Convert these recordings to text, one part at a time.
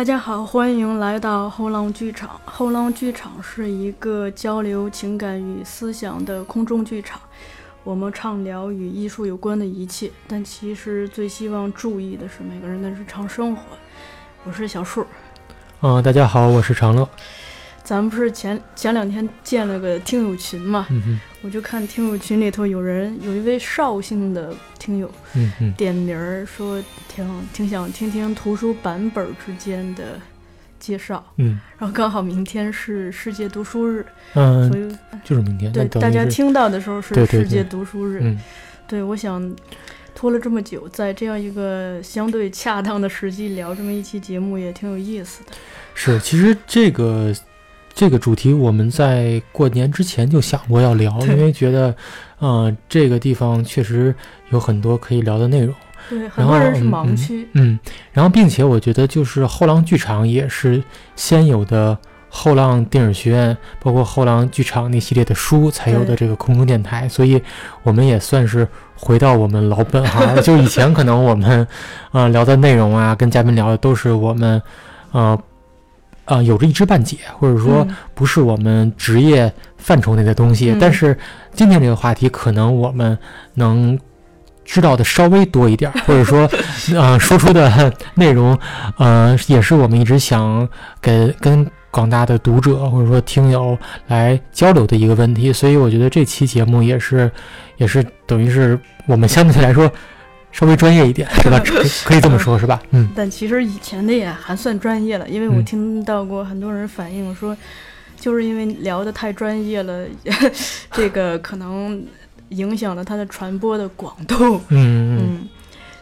大家好，欢迎来到后浪剧场。后浪剧场是一个交流情感与思想的空中剧场。我们畅聊与艺术有关的一切，但其实最希望注意的是每个人的日常生活。我是小树。嗯，大家好，我是长乐。咱们不是前前两天建了个听友群嘛？嗯，我就看听友群里头有人有一位绍兴的听友嗯，点名儿说挺挺想听听图书版本之间的介绍，嗯然后刚好明天是世界读书日，嗯所嗯，以就是明天。对大家，听到的时候是世界读书日。嗯对，我想拖了这么久，在这样一个相对恰当的时机聊这么一期节目，也挺有意思的。是，其实这个这个主题我们在过年之前就想过要聊，因为觉得，呃，这个地方确实有很多可以聊的内容。对，很多人是盲嗯区。嗯，然后并且我觉得就是后浪剧场也是先有的后浪电影学院，包括后浪剧场那系列的书才有的这个空中电台，所以我们也算是回到我们老本行。就以前可能我们呃聊的内容啊，跟嘉宾聊的都是我们呃。啊、有着一知半解，或者说嗯不是我们职业范畴内的东西。嗯但是今天这个话题，可能我们能知道的稍微多一点儿，或者说，呃，说出的内容，呃，也是我们一直想给跟广大的读者或者说听友来交流的一个问题。所以我觉得这期节目也是，也是等于是我们相对来说稍微专业一点，是吧？可以这么说，是吧？嗯但其实以前的也还算专业了，因为我嗯听到过很多人反映说，就是因为聊得太专业了，这个可能影响了它的传播的广度。嗯嗯嗯，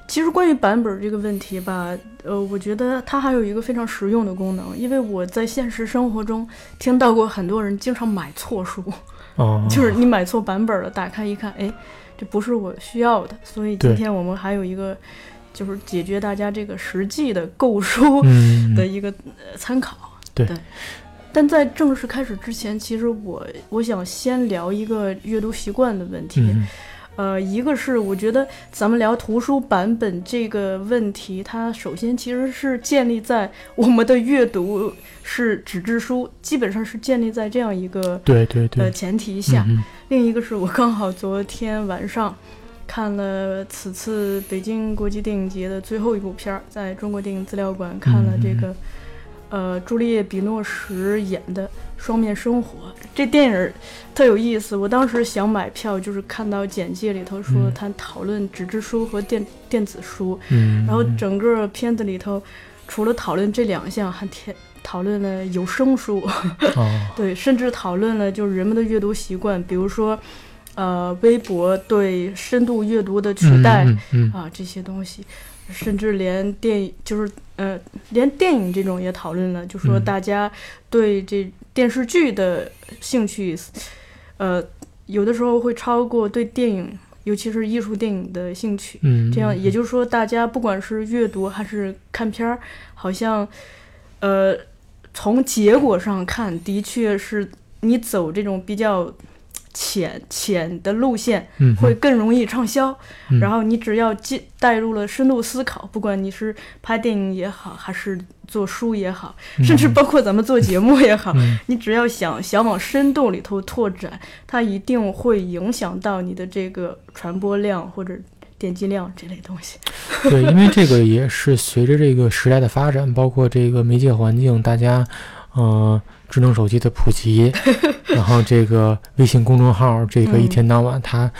其实关于版本这个问题吧，呃，我觉得它还有一个非常实用的功能，因为我在现实生活中听到过很多人经常买错书，哦，就是你买错版本了，打开一看，哎，这不是我需要的，所以今天我们还有一个。就是解决大家这个实际的购书嗯的一个呃参考。对但在正式开始之前，其实我我想先聊一个阅读习惯的问题。嗯呃，一个是我觉得咱们聊图书版本这个问题，它首先其实是建立在我们的阅读是纸质书，基本上是建立在这样一个对对。呃对，前提下。嗯另一个是我刚好昨天晚上看了此次北京国际电影节的最后一部片儿，在中国电影资料馆看了这个，呃，朱丽叶·比诺什演的《双面生活》。这电影特有意思，我当时想买票，就是看到简介里头说嗯他讨论纸质书和电电子书，嗯，然后整个片子里头除了讨论这两项，还天讨论了有声书。哦，对，甚至讨论了就是人们的阅读习惯，比如说，呃，微博对深度阅读的取代、嗯嗯啊这些东西，甚至连电影就是呃连电影这种也讨论了，就说嗯大家对这电视剧的兴趣，呃，有的时候会超过对电影，尤其是艺术电影的兴趣。嗯，这样也就是说，大家不管是阅读还是看片儿，好像，呃，从结果上看，的确是你走这种比较浅浅的路线，嗯会更容易畅销。嗯然后你只要进带入了深度思考，不管你是拍电影也好，还是做书也好，甚至包括咱们做节目也好，嗯 你只要想想往深度里头拓展，它一定会影响到你的这个传播量或者点击量这类东西。对，因为这个也是随着这个时代的发展，包括这个媒介环境，大家，呃，智能手机的普及，然后这个微信公众号，这个嗯一天到晚他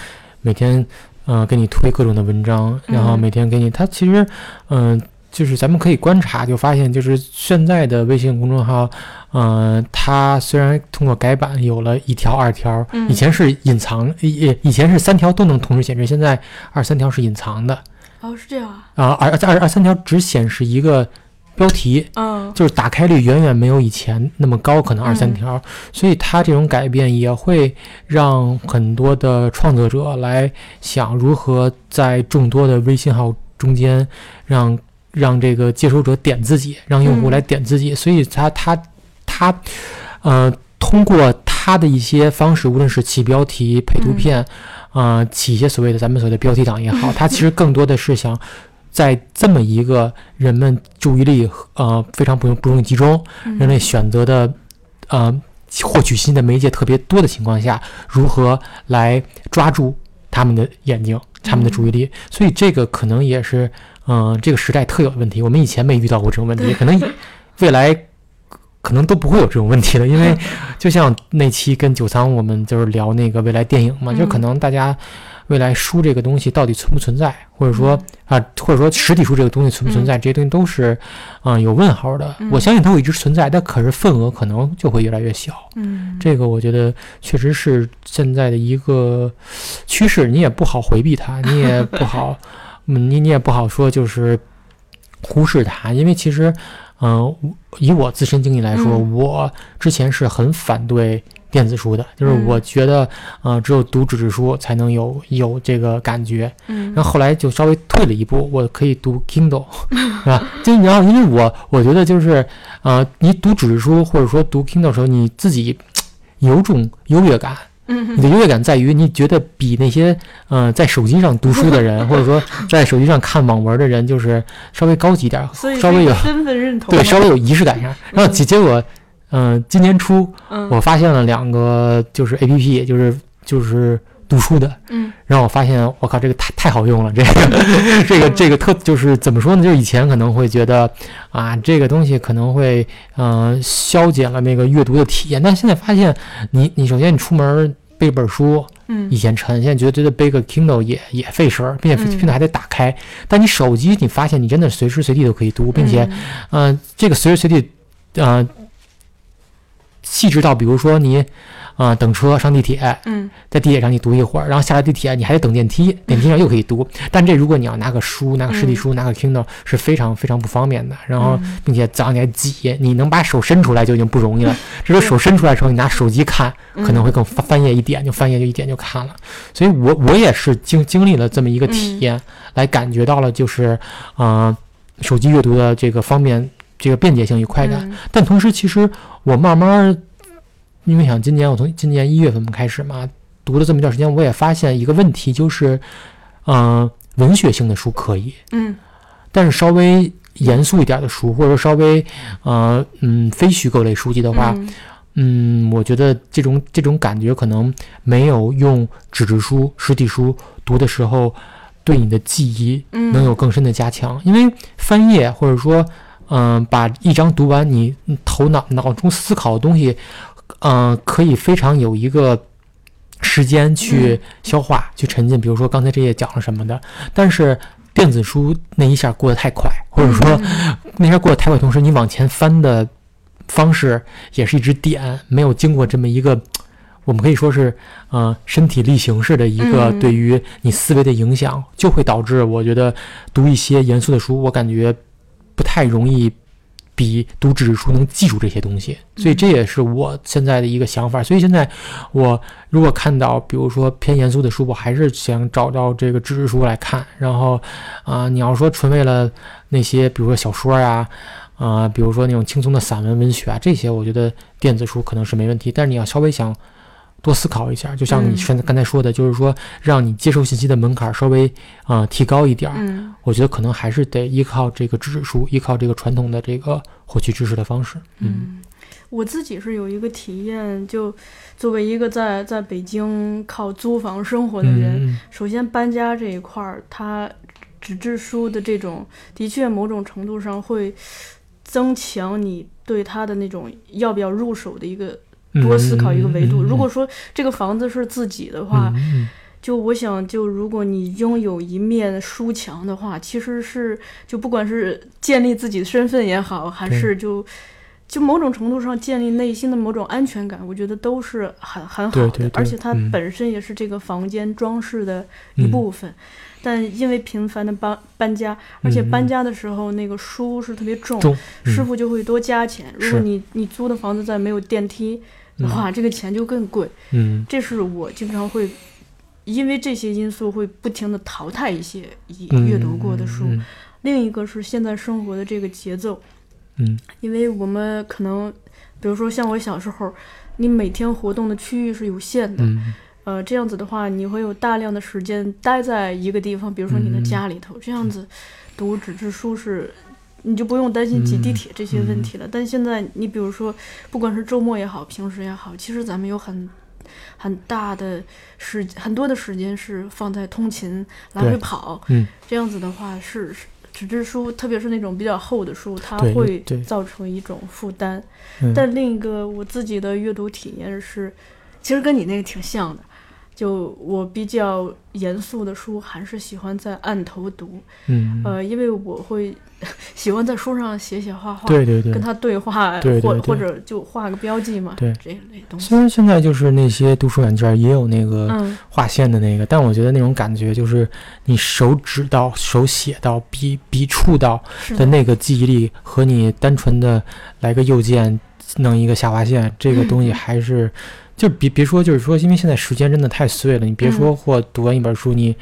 每天，呃，给你推各种的文章，然后嗯每天给你，它其实，嗯、就是咱们可以观察，就发现，就是现在的微信公众号，嗯、它虽然通过改版有了一条、二条，嗯以前是隐藏，以以前是三条都能同时显示，现在二三条是隐藏的。哦，是这样啊。啊，二二二三条只显示一个标题，嗯。就是打开率远远没有以前那么高，可能二三嗯条，所以它这种改变也会让很多的创作者来想如何在众多的微信号中间让让这个接收者点自己，让用户嗯。来点自己，所以他他他呃通过他的一些方式，无论是起标题、配图嗯。片，呃起一些所谓的咱们所谓的标题党也好，它其实更多的是想在这么一个人们注意力呃非常不容不容易集中，嗯人类选择的呃获取新的媒介特别多的情况下，如何来抓住他们的眼睛、他们的注意力？所以这个可能也是嗯、呃这个时代特有的问题。我们以前没遇到过这种问题，可能未来。可能都不会有这种问题了，因为 就像那期跟九仓我们就是聊那个未来电影嘛，就可嗯能大家未来书这个东西到底存不存在，或者说嗯。啊，或者说实体书这个东西存不存在，这些东西都是嗯、有问号的。嗯。我相信它会一直存在，但可是份额可能就会越来越小。嗯，这个我觉得确实是现在的一个趋势，你也不好回避它，你也不好，嗯，你你也不好说就是忽视它，因为其实，嗯、以我自身经历来说，嗯。我之前是很反对电子书的，就是嗯我觉得，呃，只有读纸质书才能有有这个感觉，嗯，然后后来就稍微退了一步，我可以读 Kindle，是吧？就然后因为我我觉得就是，呃，你读纸质书或者说读 Kindle 的时候，你自己有种优越感。你嗯的优越感在于你觉得比那些呃在手机上读书的人，或者说在手机上看网文的人，就是稍微高级点儿，稍微有身份认同对稍微有仪式感上。然后结结果，嗯、今年初嗯。我发现了两个就是 A P P，就是就是读书的，嗯。然后我发现，我靠，这个太太好用了，这个 这个这个特就是怎么说呢？就是以前可能会觉得啊，这个东西可能会嗯、呃消减了那个阅读的体验，但现在发现你你首先你出门背本书，嗯。以前沉，现在觉得觉得背个 Kindle 也也费事儿，并且 Kindle 还得打开。但你手机，你发现你真的随时随地都可以读，并且嗯。嗯、这个随时随地，呃，细致到比如说你，啊、等车上地铁，嗯在地铁上你读一会儿，然后下了地铁你还得等电梯，电梯上又可以读。但这如果你要拿个书，拿个实体书，拿个 Kindle 是非常非常不方便的。然后嗯并且早上你还挤，你能把手伸出来就已经不容易了。这时候手伸出来的时候，你拿手机看可能会更翻翻页一点就翻页就一点就看了。所以我我也是经经历了这么一个体验，来感觉到了就是，呃，手机阅读的这个方便、这个便捷性与快感。嗯但同时，其实我慢慢儿，因为想今年我从今年一月份开始嘛，读了这么一段时间，我也发现一个问题，就是，嗯、文学性的书可以，嗯但是稍微严肃一点的书，或者说稍微，呃，嗯，非虚构类书籍的话，嗯嗯，我觉得这种这种感觉可能没有用纸质书、实体书读的时候，对你的记忆嗯能有更深的加强。因为翻页或者说，嗯、把一章读完，你你头脑脑中思考的东西，嗯、可以非常有一个时间去消化、去沉浸。比如说刚才这页讲了什么的，但是电子书那一下过得太快，或者说那下过得太快，同时你往前翻的方式也是一直点，没有经过这么一个，我们可以说是呃身体力行式的一个嗯。对于你思维的影响，就会导致我觉得读一些严肃的书，我感觉不太容易。比读纸质书能记住这些东西，所以这也是我现在的一个想法。所以现在我如果看到，比如说偏严肃的书，我还是想找到这个纸质书来看。然后，啊、你要说纯为了那些，比如说小说呀、啊，比如说那种轻松的散文文学啊，这些我觉得电子书可能是没问题。但是你要稍微想多思考一下，就像你现刚才刚才说的，就是说让你接受信息的门槛稍微啊、提高一点儿。嗯我觉得可能还是得依靠这个纸质书，依靠这个传统的这个获取知识的方式。嗯嗯，我自己是有一个体验，就作为一个在在北京靠租房生活的人，嗯首先搬家这一块儿，它纸质书的这种，的确某种程度上会增强你对它的那种要不要入手的一个嗯多思考一个维度。如果说这个房子是自己的话，嗯就我想，就如果你拥有一面书墙的话，其实是就不管是建立自己的身份也好，还是就就某种程度上建立内心的某种安全感，我觉得都是很很好的。对对对而且它嗯本身也是这个房间装饰的一嗯部分。但因为频繁的搬搬家，而且嗯搬家的时候那个书是特别重，重嗯师傅就会多加钱。如果你你租的房子在没有电梯的话，这个钱就更贵。嗯这是我经常会因为这些因素会不停的淘汰一些已嗯阅读过的书。嗯另一个是现在生活的这个节奏，嗯。因为我们可能，比如说像我小时候，你每天活动的区域是有限的，嗯。呃，这样子的话，你会有大量的时间待在一个地方，比如说你的嗯。家里头，这样子读纸质书是，你就不用担心挤地嗯。铁这些问题了。但现在你比如说，不管是周末也好，平时也好，其实咱们有很很大的时很多的时间是放在通勤来回跑，嗯。这样子的话是。是纸质书，特别是那种比较厚的书，它会造成一种负担。嗯但另一个我自己的阅读体验是，其实跟你那个挺像的。就我比较严肃的书，还是喜欢在案头读，嗯，呃，因为我会 喜欢在书上写写画画，对对对。跟。他对话，对对对。或或者就画个标记嘛，对。这一类东西。虽然现在就是那些读书软件也有那个嗯，划线的那个，但我觉得那种感觉就是你手指到、手写到、笔笔触到的，那个记忆力，和你单纯的来个右键弄一个下划线，这个东西嗯还是就别别说，就是说，因为现在时间真的太碎了，你别说嗯或读完一本书，你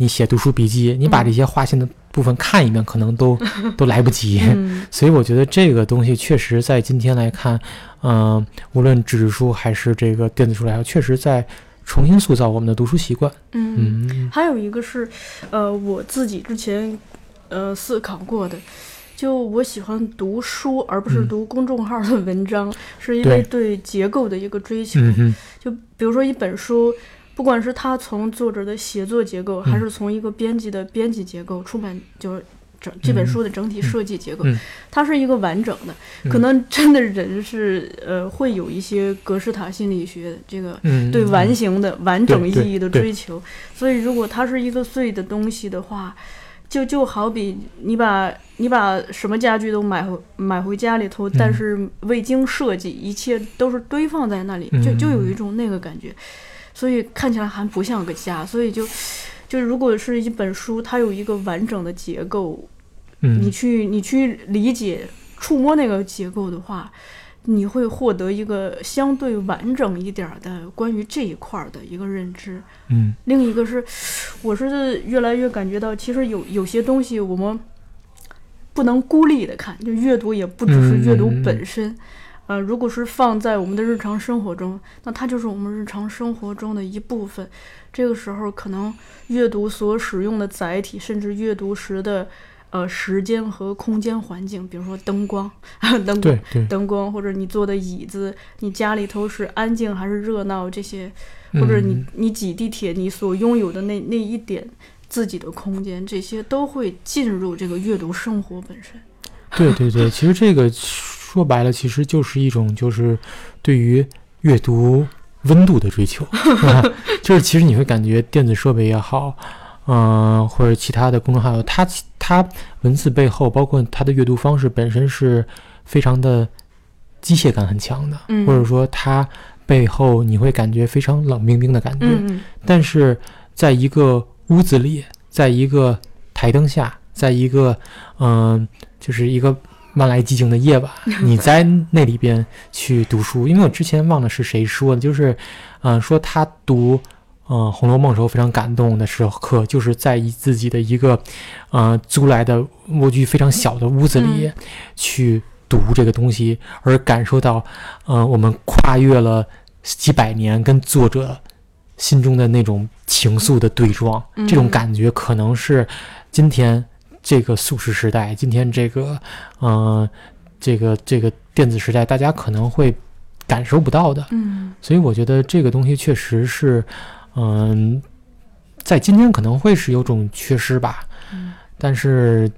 你写读书笔记，你把嗯这些划线的部分看一遍，可能都 都来不及。嗯，所以我觉得这个东西确实在今天来看，嗯、无论纸质书还是这个电子书来说，确实在重新塑造我们的读书习惯。嗯，嗯还有一个是，呃，我自己之前呃思考过的，就我喜欢读书，而不是嗯读公众号的文章，是因为对结构的一个追求。就比如说一本书，不管是他从作者的写作结构，还嗯。是从一个编辑的编辑结构、出版就是整这本书的整体设计结构，嗯。它是一个完整的。嗯。可能真的人是呃会有一些格式塔心理学这个嗯，对嗯。完形的、完整意义的追求。所以，如果它是一个碎的东西的话，就就好比你把你把什么家具都买回买回家里头，但嗯。是未经设计，一切都是堆放在那里，就就有一种那个感觉，所以看起来还不像个家。所以就就如果是一本书，它有一个完整的结构，嗯，你去你去理解、触摸那个结构的话，你会获得一个相对完整一点儿的关于这一块儿的一个认知。嗯另一个是，我是越来越感觉到，其实有有些东西我们不能孤立的看，就阅读也不只是阅读嗯本身。呃，如果是放在我们的日常生活中，那它就是我们日常生活中的一部分。这个时候，可能阅读所使用的载体，甚至阅读时的呃时间和空间环境，比如说灯光，灯光对对，灯光，或者你坐的椅子，你家里头是安静还是热闹，这些，或者你嗯你挤地铁，你所拥有的那那一点自己的空间，这些都会进入这个阅读生活本身。对对对，其实这个说白了，其实就是一种就是对于阅读温度的追求，啊 就是其实你会感觉电子设备也好，嗯、或者其他的公众号，它它文字背后，包括它的阅读方式本身是非常的机械感很强的，嗯或者说它背后你会感觉非常冷冰冰的感觉，嗯。但是在一个屋子里，在一个台灯下，在一个嗯、就是一个万籁寂静的夜晚，你在那里边去读书。因为我之前忘了是谁说的，就是嗯、说他读嗯、呃红楼梦》时候非常感动的时刻，就是在一自己的一个呃租来的蜗居非常小的屋子里嗯去读这个东西，而感受到嗯、呃我们跨越了几百年跟作者心中的那种情愫的对撞，嗯这种感觉可能是今天这个速食时代，今天这个嗯、呃这个这个电子时代，大家可能会感受不到的。嗯所以我觉得这个东西确实是，嗯、在今天可能会是有种缺失吧。嗯但是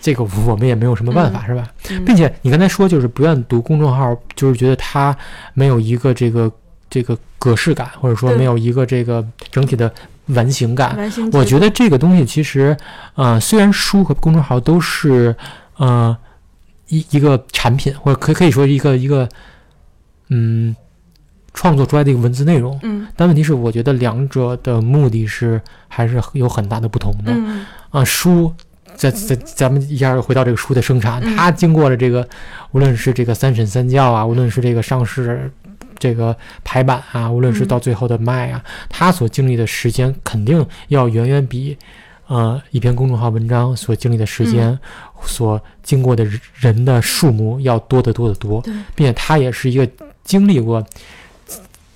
这个我们也没有什么办法，是吧？嗯，并且你刚才说就是不愿读公众号，就是觉得它没有一个这个这个格式感，或者说没有一个这个整体的完形感。完形我觉得得这个东西其实，呃，虽然书和公众号都是呃一一个产品，或者可可以说一个一个嗯创作出来的一个文字内容，嗯但问题是，我觉得两者的目的是还是有很大的不同的。嗯啊，书，咱咱咱们一下回到这个书的生产，嗯它经过了这个，无论是这个三审三教啊，无论是这个上市。这个排版啊，无论是嗯。到最后的卖啊，他所经历的时间肯定要远远比，呃，一篇公众号文章所经历的时间，嗯。所经过的人的数目要多得多得多，对。并且他也是一个经历过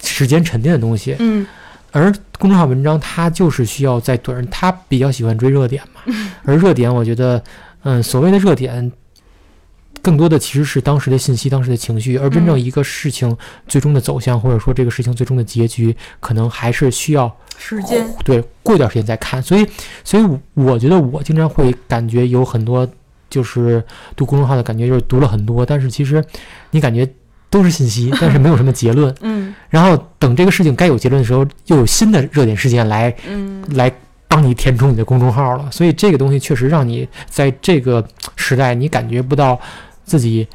时间沉淀的东西，嗯。而公众号文章它就是需要在短，他比较喜欢追热点嘛。而热点，我觉得，嗯，所谓的热点，更多的其实是当时的信息、当时的情绪，而真正一个事情最终的走向，或者说这个事情最终的结局，可能还是需要时间。对，过一段时间再看。所以，所以我觉得我经常会感觉有很多，就是读公众号的感觉，就是读了很多，但是其实你感觉。都是信息，但是没有什么结论。嗯，然后等这个事情该有结论的时候，又有新的热点事件来，嗯，来帮你填充你的公众号了。所以这个东西确实让你在这个时代，你感觉不到自己。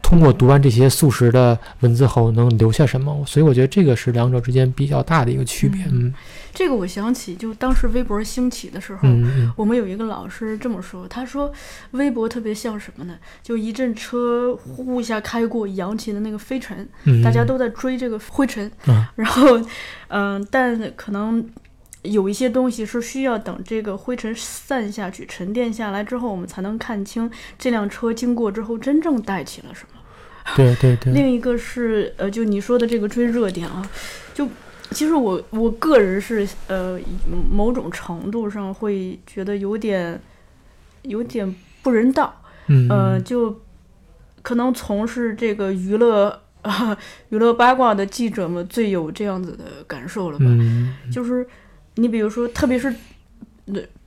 通过读完这些素食的文字后，能留下什么？所以我觉得这个是两者之间比较大的一个区别。嗯，这个我想起，就当时微博兴起的时候，我们有一个老师这么说，他说微博特别像什么呢？就一阵车呼一下开过，扬起的那个飞尘，大家都在追这个灰尘，然后，嗯，但可能有一些东西是需要等这个灰尘散下去、沉淀下来之后，我们才能看清这辆车经过之后真正带起了什么。对对对，另一个是呃，就你说的这个追热点啊，就其实我我个人是呃，某种程度上会觉得有点有点不人道，嗯，就可能从事这个娱乐啊娱乐八卦的记者们最有这样子的感受了吧？就是你比如说，特别是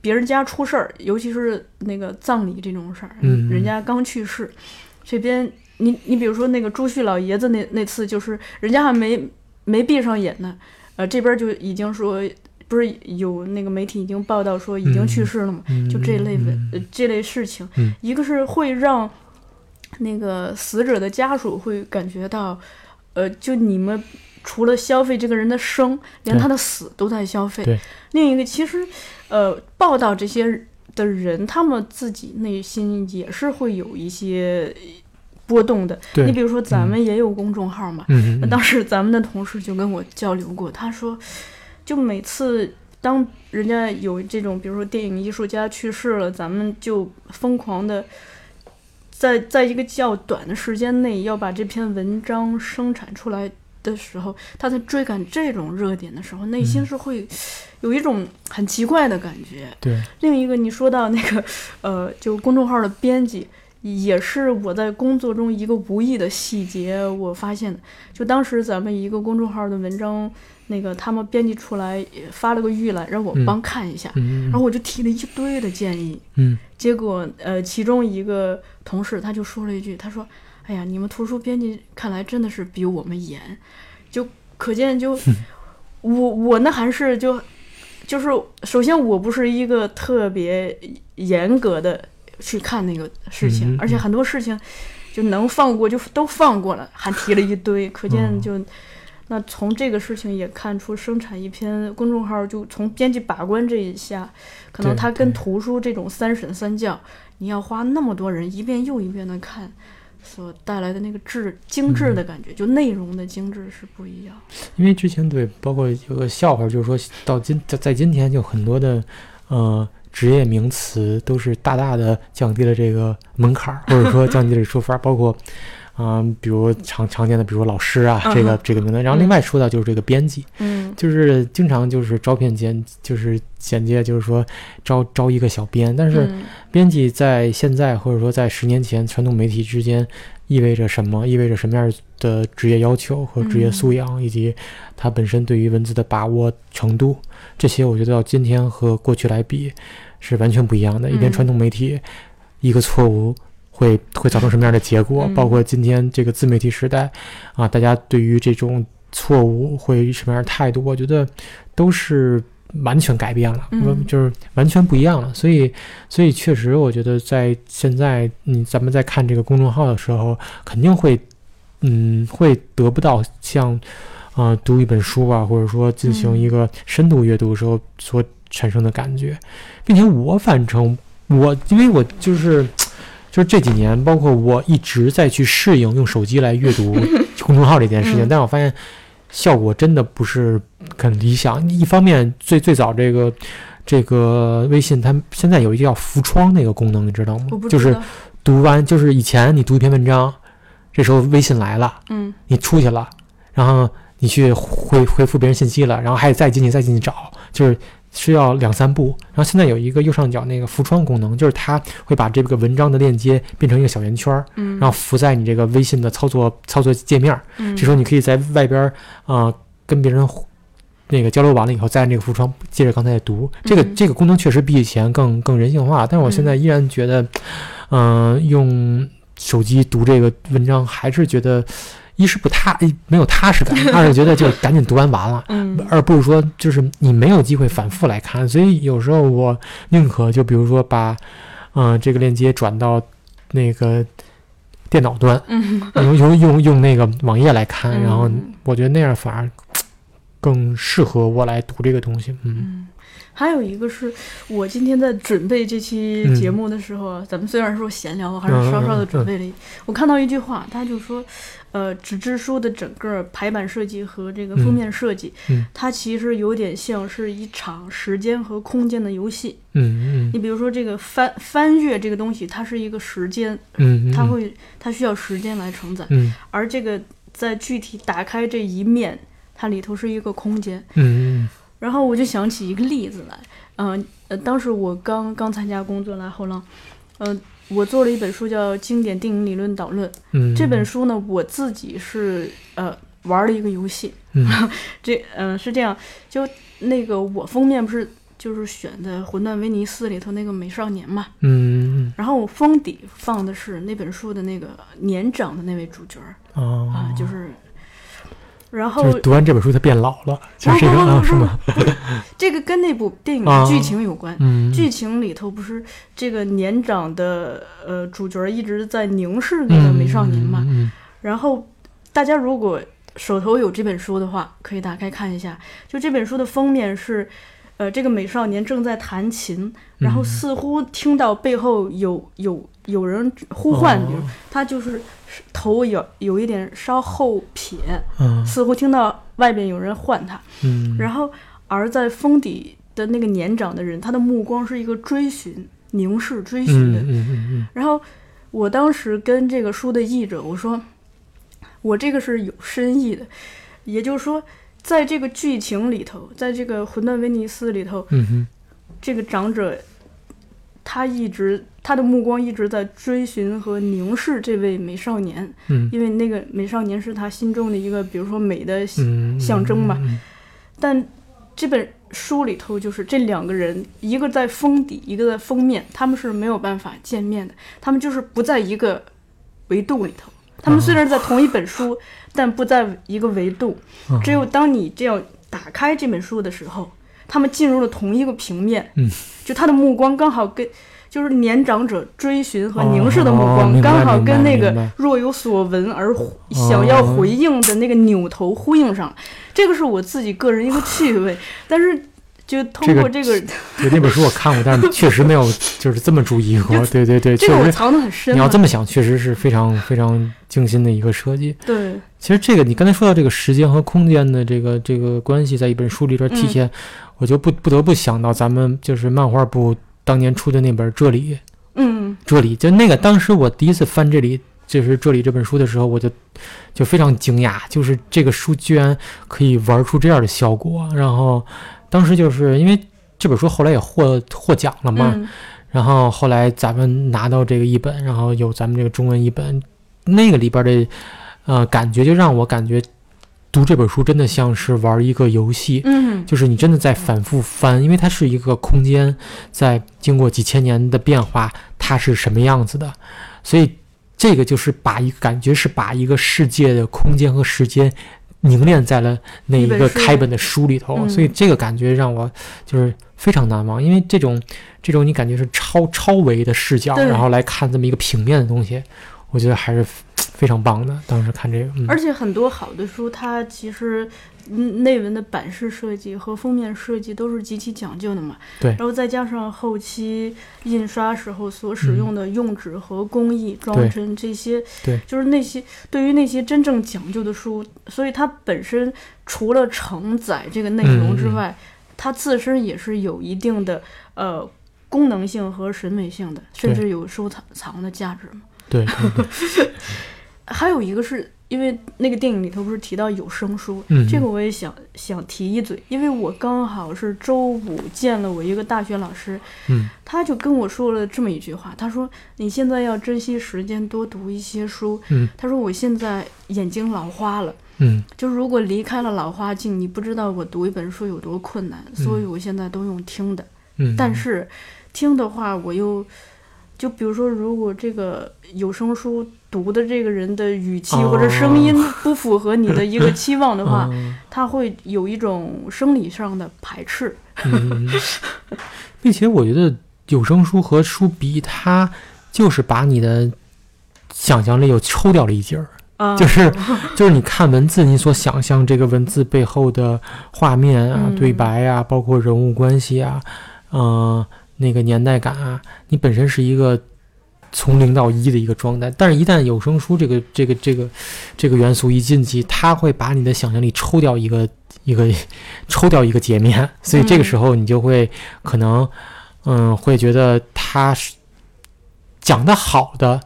别人家出事儿，尤其是那个葬礼这种事儿，人家刚去世，这边。你你比如说那个朱旭老爷子那那次就是人家还没没闭上眼呢，呃这边就已经说不是有那个媒体已经报道说已经去世了嘛，就这类的这类事情，一个是会让那个死者的家属会感觉到，呃就你们除了消费这个人的生，连他的死都在消费。另一个其实呃报道这些的人，他们自己内心也是会有一些。波动的，你比如说咱们也有公众号嘛，那当时咱们的同事就跟我交流过，他说，就每次当人家有这种，比如说电影艺术家去世了，咱们就疯狂的在在一个较短的时间内要把这篇文章生产出来的时候，他在追赶这种热点的时候，内心是会有一种很奇怪的感觉。对，另一个你说到那个，呃，就公众号的编辑。也是我在工作中一个无意的细节，我发现的。就当时咱们一个公众号的文章，那个他们编辑出来发了个预览，让我帮看一下，然后我就提了一堆的建议。嗯，结果呃，其中一个同事他就说了一句，他说：“哎呀，你们图书编辑看来真的是比我们严。”就可见，就我我那还是就就是首先我不是一个特别严格的。去看那个事情，而且很多事情就能放过就都放过了，还提了一堆，可见就那从这个事情也看出，生产一篇公众号就从编辑把关这一下，可能它跟图书这种三审三教，你要花那么多人一遍又一遍的看，所带来的那个质精致的感觉，就内容的精致是不一样。因为之前对，包括有个笑话，就是说到今在在今天就很多的呃。职业名词都是大大的降低了这个门槛儿，或者说降低了说法，包括，嗯，比如常常见的，比如老师啊，这个这个名单。然后另外说到就是这个编辑，嗯，就是经常就是招聘简，就是简介就是说招招一个小编，但是编辑在现在或者说在十年前传统媒体之间意味着什么？意味着什么样的职业要求和职业素养，以及他本身对于文字的把握程度？这些我觉得到今天和过去来比是完全不一样的。一边传统媒体一个错误会会造成什么样的结果？包括今天这个自媒体时代啊，大家对于这种错误会什么样的态度？我觉得都是完全改变了，就是完全不一样了。所以，所以确实，我觉得在现在你咱们在看这个公众号的时候，肯定会嗯会得不到像。啊，读一本书啊，或者说进行一个深度阅读的时候所产生的感觉，并且我反正我，因为我就是就是这几年，包括我一直在去适应用手机来阅读 公众号这件事情，但我发现效果真的不是很理想。一方面，最最早这个这个微信它现在有一个叫浮窗那个功能，你知道吗？就是读完，就是以前你读一篇文章，这时候微信来了，嗯，你出去了，然后。你去回回复别人信息了，然后还得再进去再进去找，就是需要两三步。然后现在有一个右上角那个浮窗功能，就是它会把这个文章的链接变成一个小圆圈儿，嗯，然后浮在你这个微信的操作操作界面儿。嗯这时候你可以在外边儿啊、呃跟别人互那个交流完了以后，再按这个浮窗接着刚才读。这个嗯这个功能确实比以前更更人性化，但是我现在依然觉得，嗯、用手机读这个文章还是觉得。一是不踏，一没有踏实感；二是觉得就赶紧读完完了，嗯而不是说就是你没有机会反复来看。所以有时候我宁可就比如说把，嗯、这个链接转到那个电脑端，嗯，用用用用那个网页来看，然后嗯我觉得那样反而更适合我来读这个东西。嗯嗯，还有一个是我今天在准备这期节目的时候啊，咱们虽然说闲聊，还是稍稍的准备了一。我看到一句话，他就说，呃，纸质书的整个排版设计和这个封面设计，嗯。它其实有点像是一场时间和空间的游戏。嗯嗯。你比如说这个翻翻阅这个东西，它是一个时间，嗯，嗯。它会它需要时间来承载，嗯。而这个在具体打开这一面，它里头是一个空间。嗯然后我就想起一个例子来，嗯呃，当时我刚刚参加工作来后浪，呃，我做了一本书叫《经典电影理论导论》。嗯，这本书呢，我自己是呃玩了一个游戏，嗯。这嗯、呃、是这样，就那个我封面不是就是选的《魂断威尼斯》里头那个美少年嘛，嗯然后我封底放的是那本书的那个年长的那位主角哦。啊，就是，然后就是读完这本书他变老了，就是这个是吗？这个跟那部电影啊的剧情有关。嗯，剧情里头不是这个年长的呃主角一直在凝视那个美少年嘛，嗯然后大家如果手头有这本书的话，可以打开看一下。就这本书的封面是，呃，这个美少年正在弹琴，然后嗯似乎听到背后有有有人呼唤，哦比如他就是头有有一点稍后撇，嗯。似乎听到外边有人唤他。嗯，然后而在封底的那个年长的人，他的目光是一个追寻、凝视、追寻的。嗯嗯嗯然后我当时跟这个书的译者我说，我这个是有深意的，也就是说，在这个剧情里头，在这个《混沌威尼斯》里头，这个长者他一直他的目光一直在追寻和凝视这位美少年，嗯因为那个美少年是他心中的一个，比如说美的嗯，象征嘛嗯但这本书里头就是这两个人，一个在封底，一个在封面，他们是没有办法见面的，他们就是不在一个维度里头。他们虽然在同一本书，但不在一个维度。嗯只有当你这样打开这本书的时候，他们进入了同一个平面。嗯，就他的目光刚好跟。就是年长者追寻和凝视的目哦光，刚好跟那个若有所闻而想要回应的那个扭头呼应上了。这个是我自己个人一个趣味，但是就通过这个，对那本书我看过，但是 确实没有就是这么注意过。对对对，这个我确实藏得很深、啊。你要这么想，确实是非常非常精心的一个设计。对，其实这个你刚才说到这个时间和空间的这个这个关系，在一本书里边体现，我就不不得不想到咱们就是漫画部当年出的那本《这里》。嗯这里就那个，当时我第一次翻这里，就是这里这本书的时候，我就就非常惊讶，就是这个书居然可以玩出这样的效果。然后当时就是因为这本书后来也获获奖了嘛，嗯然后后来咱们拿到这个译本，然后有咱们这个中文译本，那个里边的呃感觉就让我感觉读这本书真的像是玩一个游戏，嗯。就是你真的在反复翻，因为它是一个空间，在经过几千年的变化，它是什么样子的，所以这个就是把一个感觉是把一个世界的空间和时间凝练在了那一个开本的书里头，嗯。所以这个感觉让我就是非常难忘，因为这种这种你感觉是超超维的视角，然后来看这么一个平面的东西，我觉得还是非常棒的。当时看这个，嗯、而且很多好的书，它其实嗯内文的版式设计和封面设计都是极其讲究的嘛。对然后再加上后期印刷时候所使用的用纸和工艺、装帧这些，对就是那些对于那些真正讲究的书，所以它本身除了承载这个内容之外，它自身也是有一定的呃功能性和审美性的，甚至有收藏藏的价值嘛。对对对，还有一个是因为那个电影里头不是提到有声书，嗯这个我也想想提一嘴，因为我刚好是周五见了我一个大学老师，嗯他就跟我说了这么一句话，他说你现在要珍惜时间，多读一些书。嗯他说我现在眼睛老花了。嗯就如果离开了老花镜，你不知道我读一本书有多困难，所以我现在都用听的。嗯，但是听的话，我又就比如说，如果这个有声书读的这个人的语气哦。或者声音不符合你的一个期望的话，嗯。他会有一种生理上的排斥。嗯，并且我觉得有声书和书比，它就是把你的想象力又抽掉了一截儿。啊，就是 就是你看文字，你所想象这个文字背后的画面啊、嗯。对白啊，包括人物关系啊，嗯，那个年代感啊，你本身是一个从零到一的一个状态。但是，一旦有声书这个这个这个这个元素一进去，它会把你的想象力抽掉一个一个抽掉一个截面，所以这个时候你就会可能嗯会觉得它是讲的好的。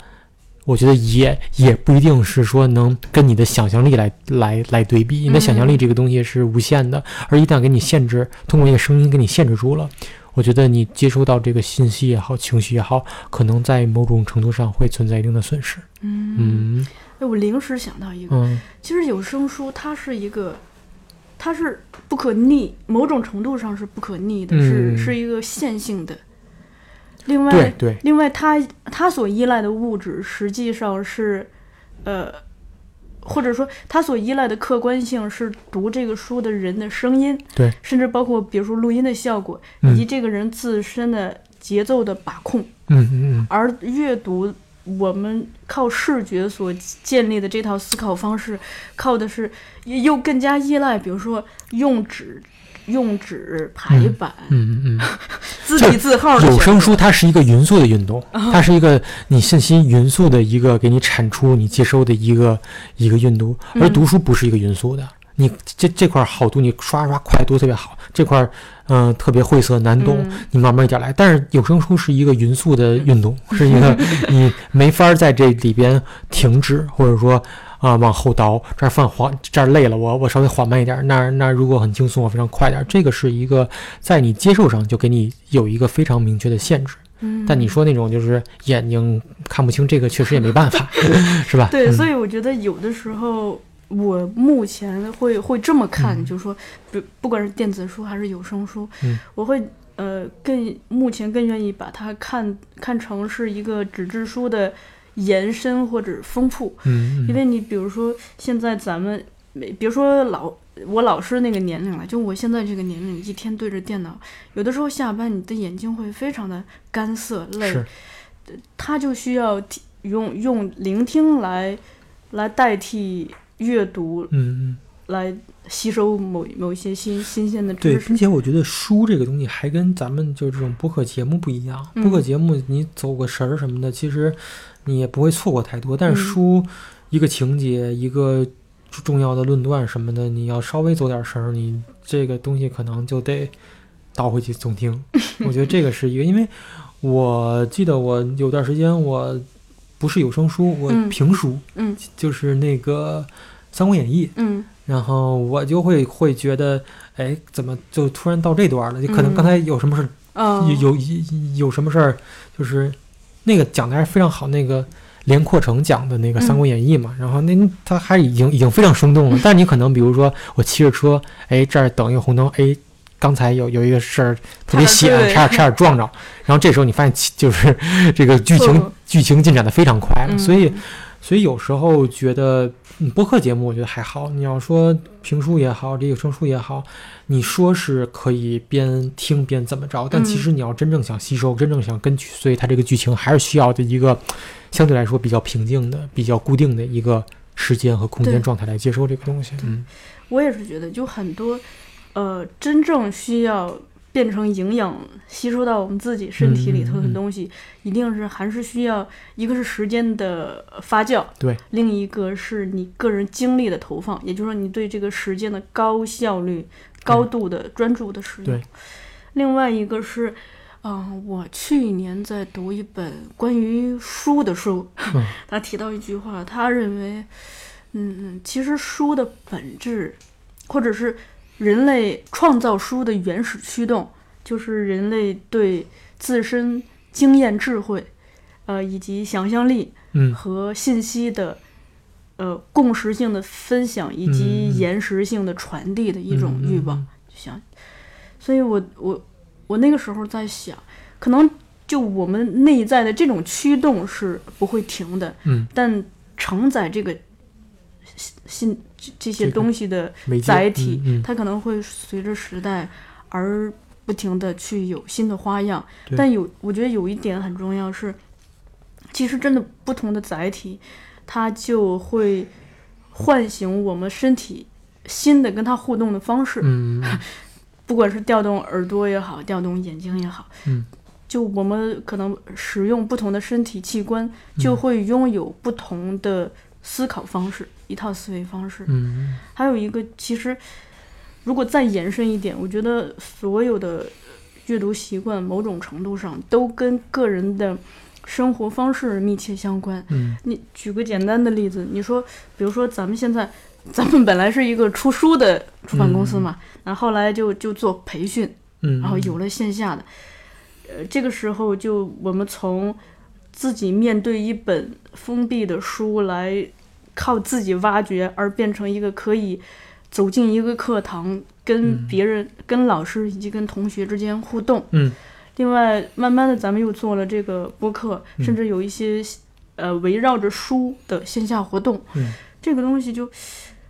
我觉得也也不一定是说能跟你的想象力来来来对比，你的想象力这个东西是无限的，而一旦给你限制，通过一个声音给你限制住了，我觉得你接收到这个信息也好，情绪也好，可能在某种程度上会存在一定的损失。嗯，嗯哎，我临时想到一个，嗯其实有声书它是一个，它是不可逆，某种程度上是不可逆的，嗯是是一个线性的。另外，对对，另外它它所依赖的物质实际上是，呃，或者说他所依赖的客观性是读这个书的人的声音，对，甚至包括比如说录音的效果，嗯。以及这个人自身的节奏的把控。嗯嗯而阅读，我们靠视觉所建立的这套思考方式，靠的是又更加依赖，比如说用纸、用纸排版、嗯嗯嗯。字体字号的有声书它是一个匀速的运动，它是一个你信息匀速的一个给你产出你接收的一个一个运动，而嗯读书不是一个匀速的。你这这块儿好读，你刷刷快读特别好；这块儿嗯、呃特别晦涩难懂，嗯你慢慢一点来。但是有声书是一个匀速的运动，是一个 你没法在这里边停止，或者说啊、往后倒。这儿放缓，这儿累了，我我稍微缓慢一点。那儿那儿如果很轻松，我非常快点。这个是一个在你接受上就给你有一个非常明确的限制。嗯但你说那种就是眼睛看不清，这个确实也没办法，是吧？对，嗯所以我觉得有的时候。我目前会会这么看，嗯就是说，不不管是电子书还是有声书，嗯我会呃更目前更愿意把它看看成是一个纸质书的延伸或者丰富。嗯，嗯因为你比如说现在咱们，没比如说老我老师那个年龄了，就我现在这个年龄，一天对着电脑，有的时候下班你的眼睛会非常的干涩累是，他就需要用用聆听来来代替阅读，嗯嗯。来吸收某某一些新新鲜的，知识并。且我觉得书这个东西还跟咱们就这种播客节目不一样。嗯播客节目你走个神儿什么的，其实你也不会错过太多。但是嗯书一个情节、一个重要的论断什么的，你要稍微走点神儿，你这个东西可能就得倒回去总听。我觉得这个是一个，因为我记得我有段时间我不是有声书，我嗯评书，嗯就是那个《三国演义》。嗯然后我就会会觉得，哎，怎么就突然到这段了？就可能刚才有什么事儿，啊有有有什么事儿，就是那个讲的还是非常好，那个连阔成讲的那个《三国演义》嘛。然后那他还已经已经非常生动了，但是你可能比如说我骑着车，哎，这儿等一个红灯，哎。刚才有有一个事儿特别险，差点差点撞着，然后这时候你发现其就是这个剧情剧情进展的非常快，嗯所以所以有时候觉得，嗯，播客节目我觉得还好。你要说评书也好，这有声书也好，你说是可以边听边怎么着，但嗯其实你要真正想吸收，真正想跟去，所以它这个剧情还是需要的一个相对来说比较平静的、比较固定的一个时间和空间状态来接收这个东西。嗯我也是觉得，就很多，呃，真正需要变成营养吸收到我们自己身体里头嗯嗯嗯的东西，一定是还是需要一个是时间的发酵，对，另一个是你个人精力的投放，也就是说你对这个时间的高效率、高度的专注的使用。对另外一个是。嗯，我去年在读一本关于书的书，嗯他提到一句话，他认为，嗯嗯，其实书的本质，或者是人类创造书的原始驱动，就是人类对自身经验、智慧，呃，以及想象力嗯。和信息的，呃，共识性的分享，以及嗯延时性的传递的一种欲望。嗯。就想，所以我我我那个时候在想，可能就我们内在的这种驱动是不会停的，嗯，但承载这个信信这这些东西的载体，嗯嗯它可能会随着时代而不停的去有新的花样。但有，我觉得有一点很重要是，其实真的不同的载体，它就会唤醒我们身体新的跟它互动的方式。嗯 不管是调动耳朵也好，调动眼睛也好，嗯，就我们可能使用不同的身体器官，就会拥有不同的思考方式，一套思维方式。嗯。还有一个，其实如果再延伸一点，我觉得所有的阅读习惯，某种程度上都跟个人的生活方式密切相关。嗯。你举个简单的例子，你说，比如说咱们现在，咱们本来是一个出书的出版公司嘛，然后后来就就做培训，嗯，然后有了线下的，呃，这个时候就我们从自己面对一本封闭的书来靠自己挖掘，而变成一个可以走进一个课堂，跟嗯别人、跟老师以及跟同学之间互动。嗯另外，慢慢的咱们又做了这个播客，嗯甚至有一些呃围绕着书的线下活动。嗯这个东西就。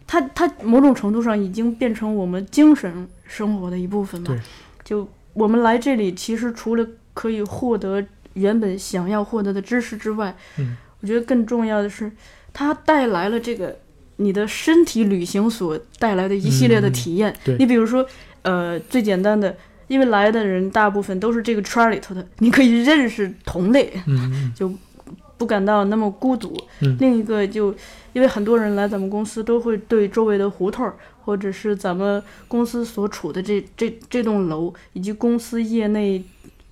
它它某种程度上已经变成我们精神生活的一部分嘛对。就我们来这里，其实除了可以获得原本想要获得的知识之外，嗯我觉得更重要的是，它带来了这个你的身体旅行所带来的一系列的嗯体验。对你比如说，呃，最简单的，因为来的人大部分都是这个圈儿里头的，你可以认识同类，嗯嗯 不感到那么孤独。嗯另一个就因为很多人来咱们公司都会对周围的胡同儿，或者是咱们公司所处的这这这栋楼，以及公司业内，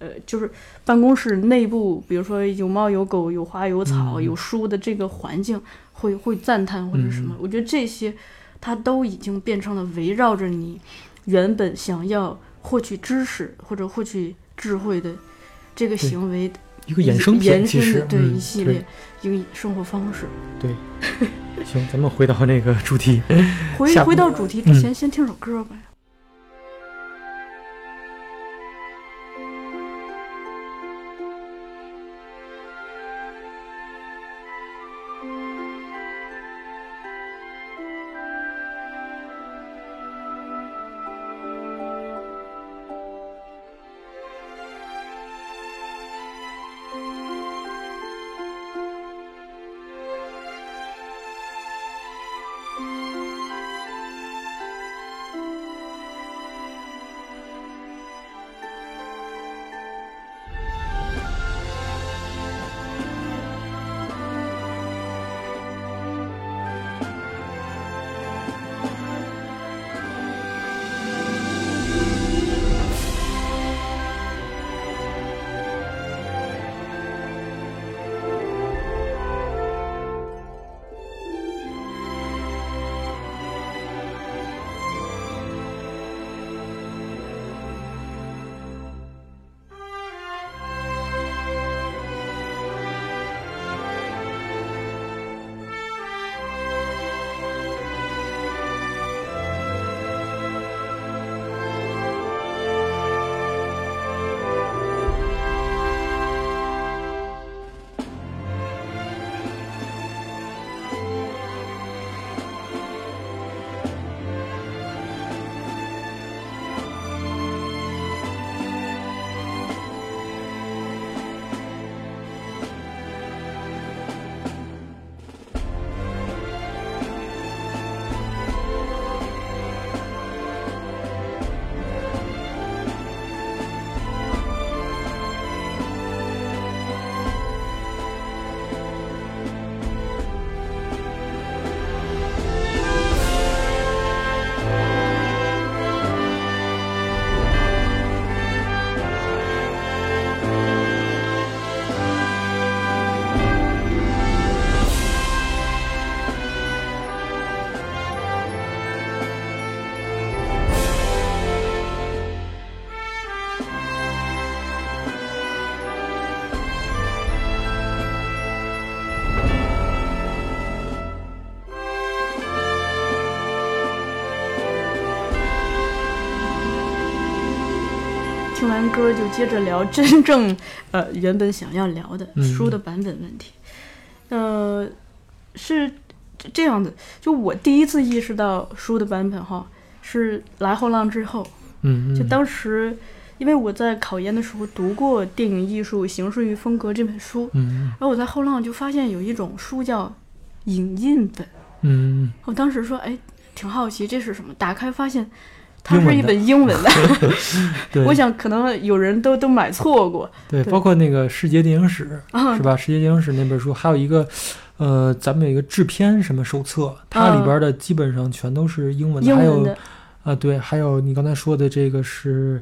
呃，就是办公室内部，比如说有猫有狗有花有草、嗯有书的这个环境，会会赞叹或者什么。嗯我觉得这些，它都已经变成了围绕着你原本想要获取知识或者获取智慧的这个行为一个衍生品，延其实伸的对嗯一系列一个生活方式。对。行，咱们回到那个主题。回回到主题之前，先听首歌吧。《完歌就接着聊真正呃原本想要聊的嗯书的版本问题。呃，是这这样的，就我第一次意识到书的版本哈，是来后浪之后，嗯，就嗯。当时。因为我在考研的时候读过《电影艺术形式与风格》这本书，嗯然后我在后浪就发现有一种书叫影印本，嗯。我当时说，哎，挺好奇这是什么，打开发现它是一本英文的，我想可能有人都都买错过，对，对。包括那个世界电影史啊。是吧？世界电影史那本书，还有一个。呃，咱们有一个制片什么手册，它里嗯边的基本上全都是英文的，还有啊，对，还有你刚才说的这个是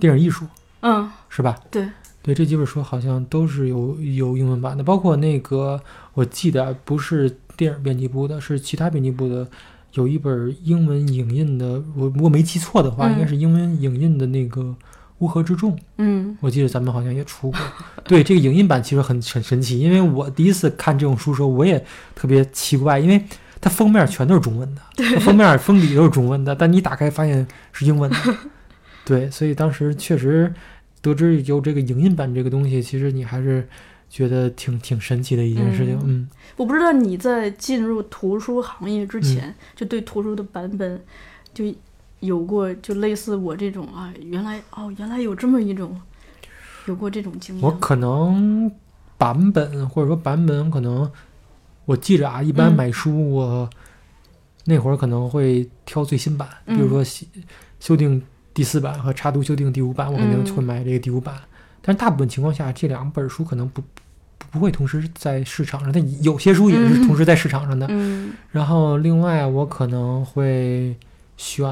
电影艺术，嗯，是吧？对，对，这几本书好像都是有有英文版的，包括那个我记得不是电影编辑部的，是其他编辑部的，有一本英文影印的，我如果没记错的话，应该嗯是英文影印的那个《乌合之众》，嗯我记得咱们好像也出过。对，这个影印版其实很很神奇，因为我第一次看这种书的时候，我也特别奇怪，因为它封面全都是中文的，它封面封底都是中文的，但你打开发现是英文的。对，所以当时确实得知有这个影印版这个东西，其实你还是觉得挺挺神奇的一件事情。嗯我不知道你在进入图书行业之前，就对图书的版本就有过就类似我这种啊，原来哦，原来有这么一种，有过这种经历。我可能版本或者说版本可能，我记着啊，一般嗯买书我那会儿可能会挑最新版，比如嗯说修修订第四版和插图修订第五版，我肯定嗯会买这个第五版。但是大部分情况下，这两本书可能不不不会同时在市场上，但有些书也是嗯同时在市场上的。嗯然后另外我可能会选，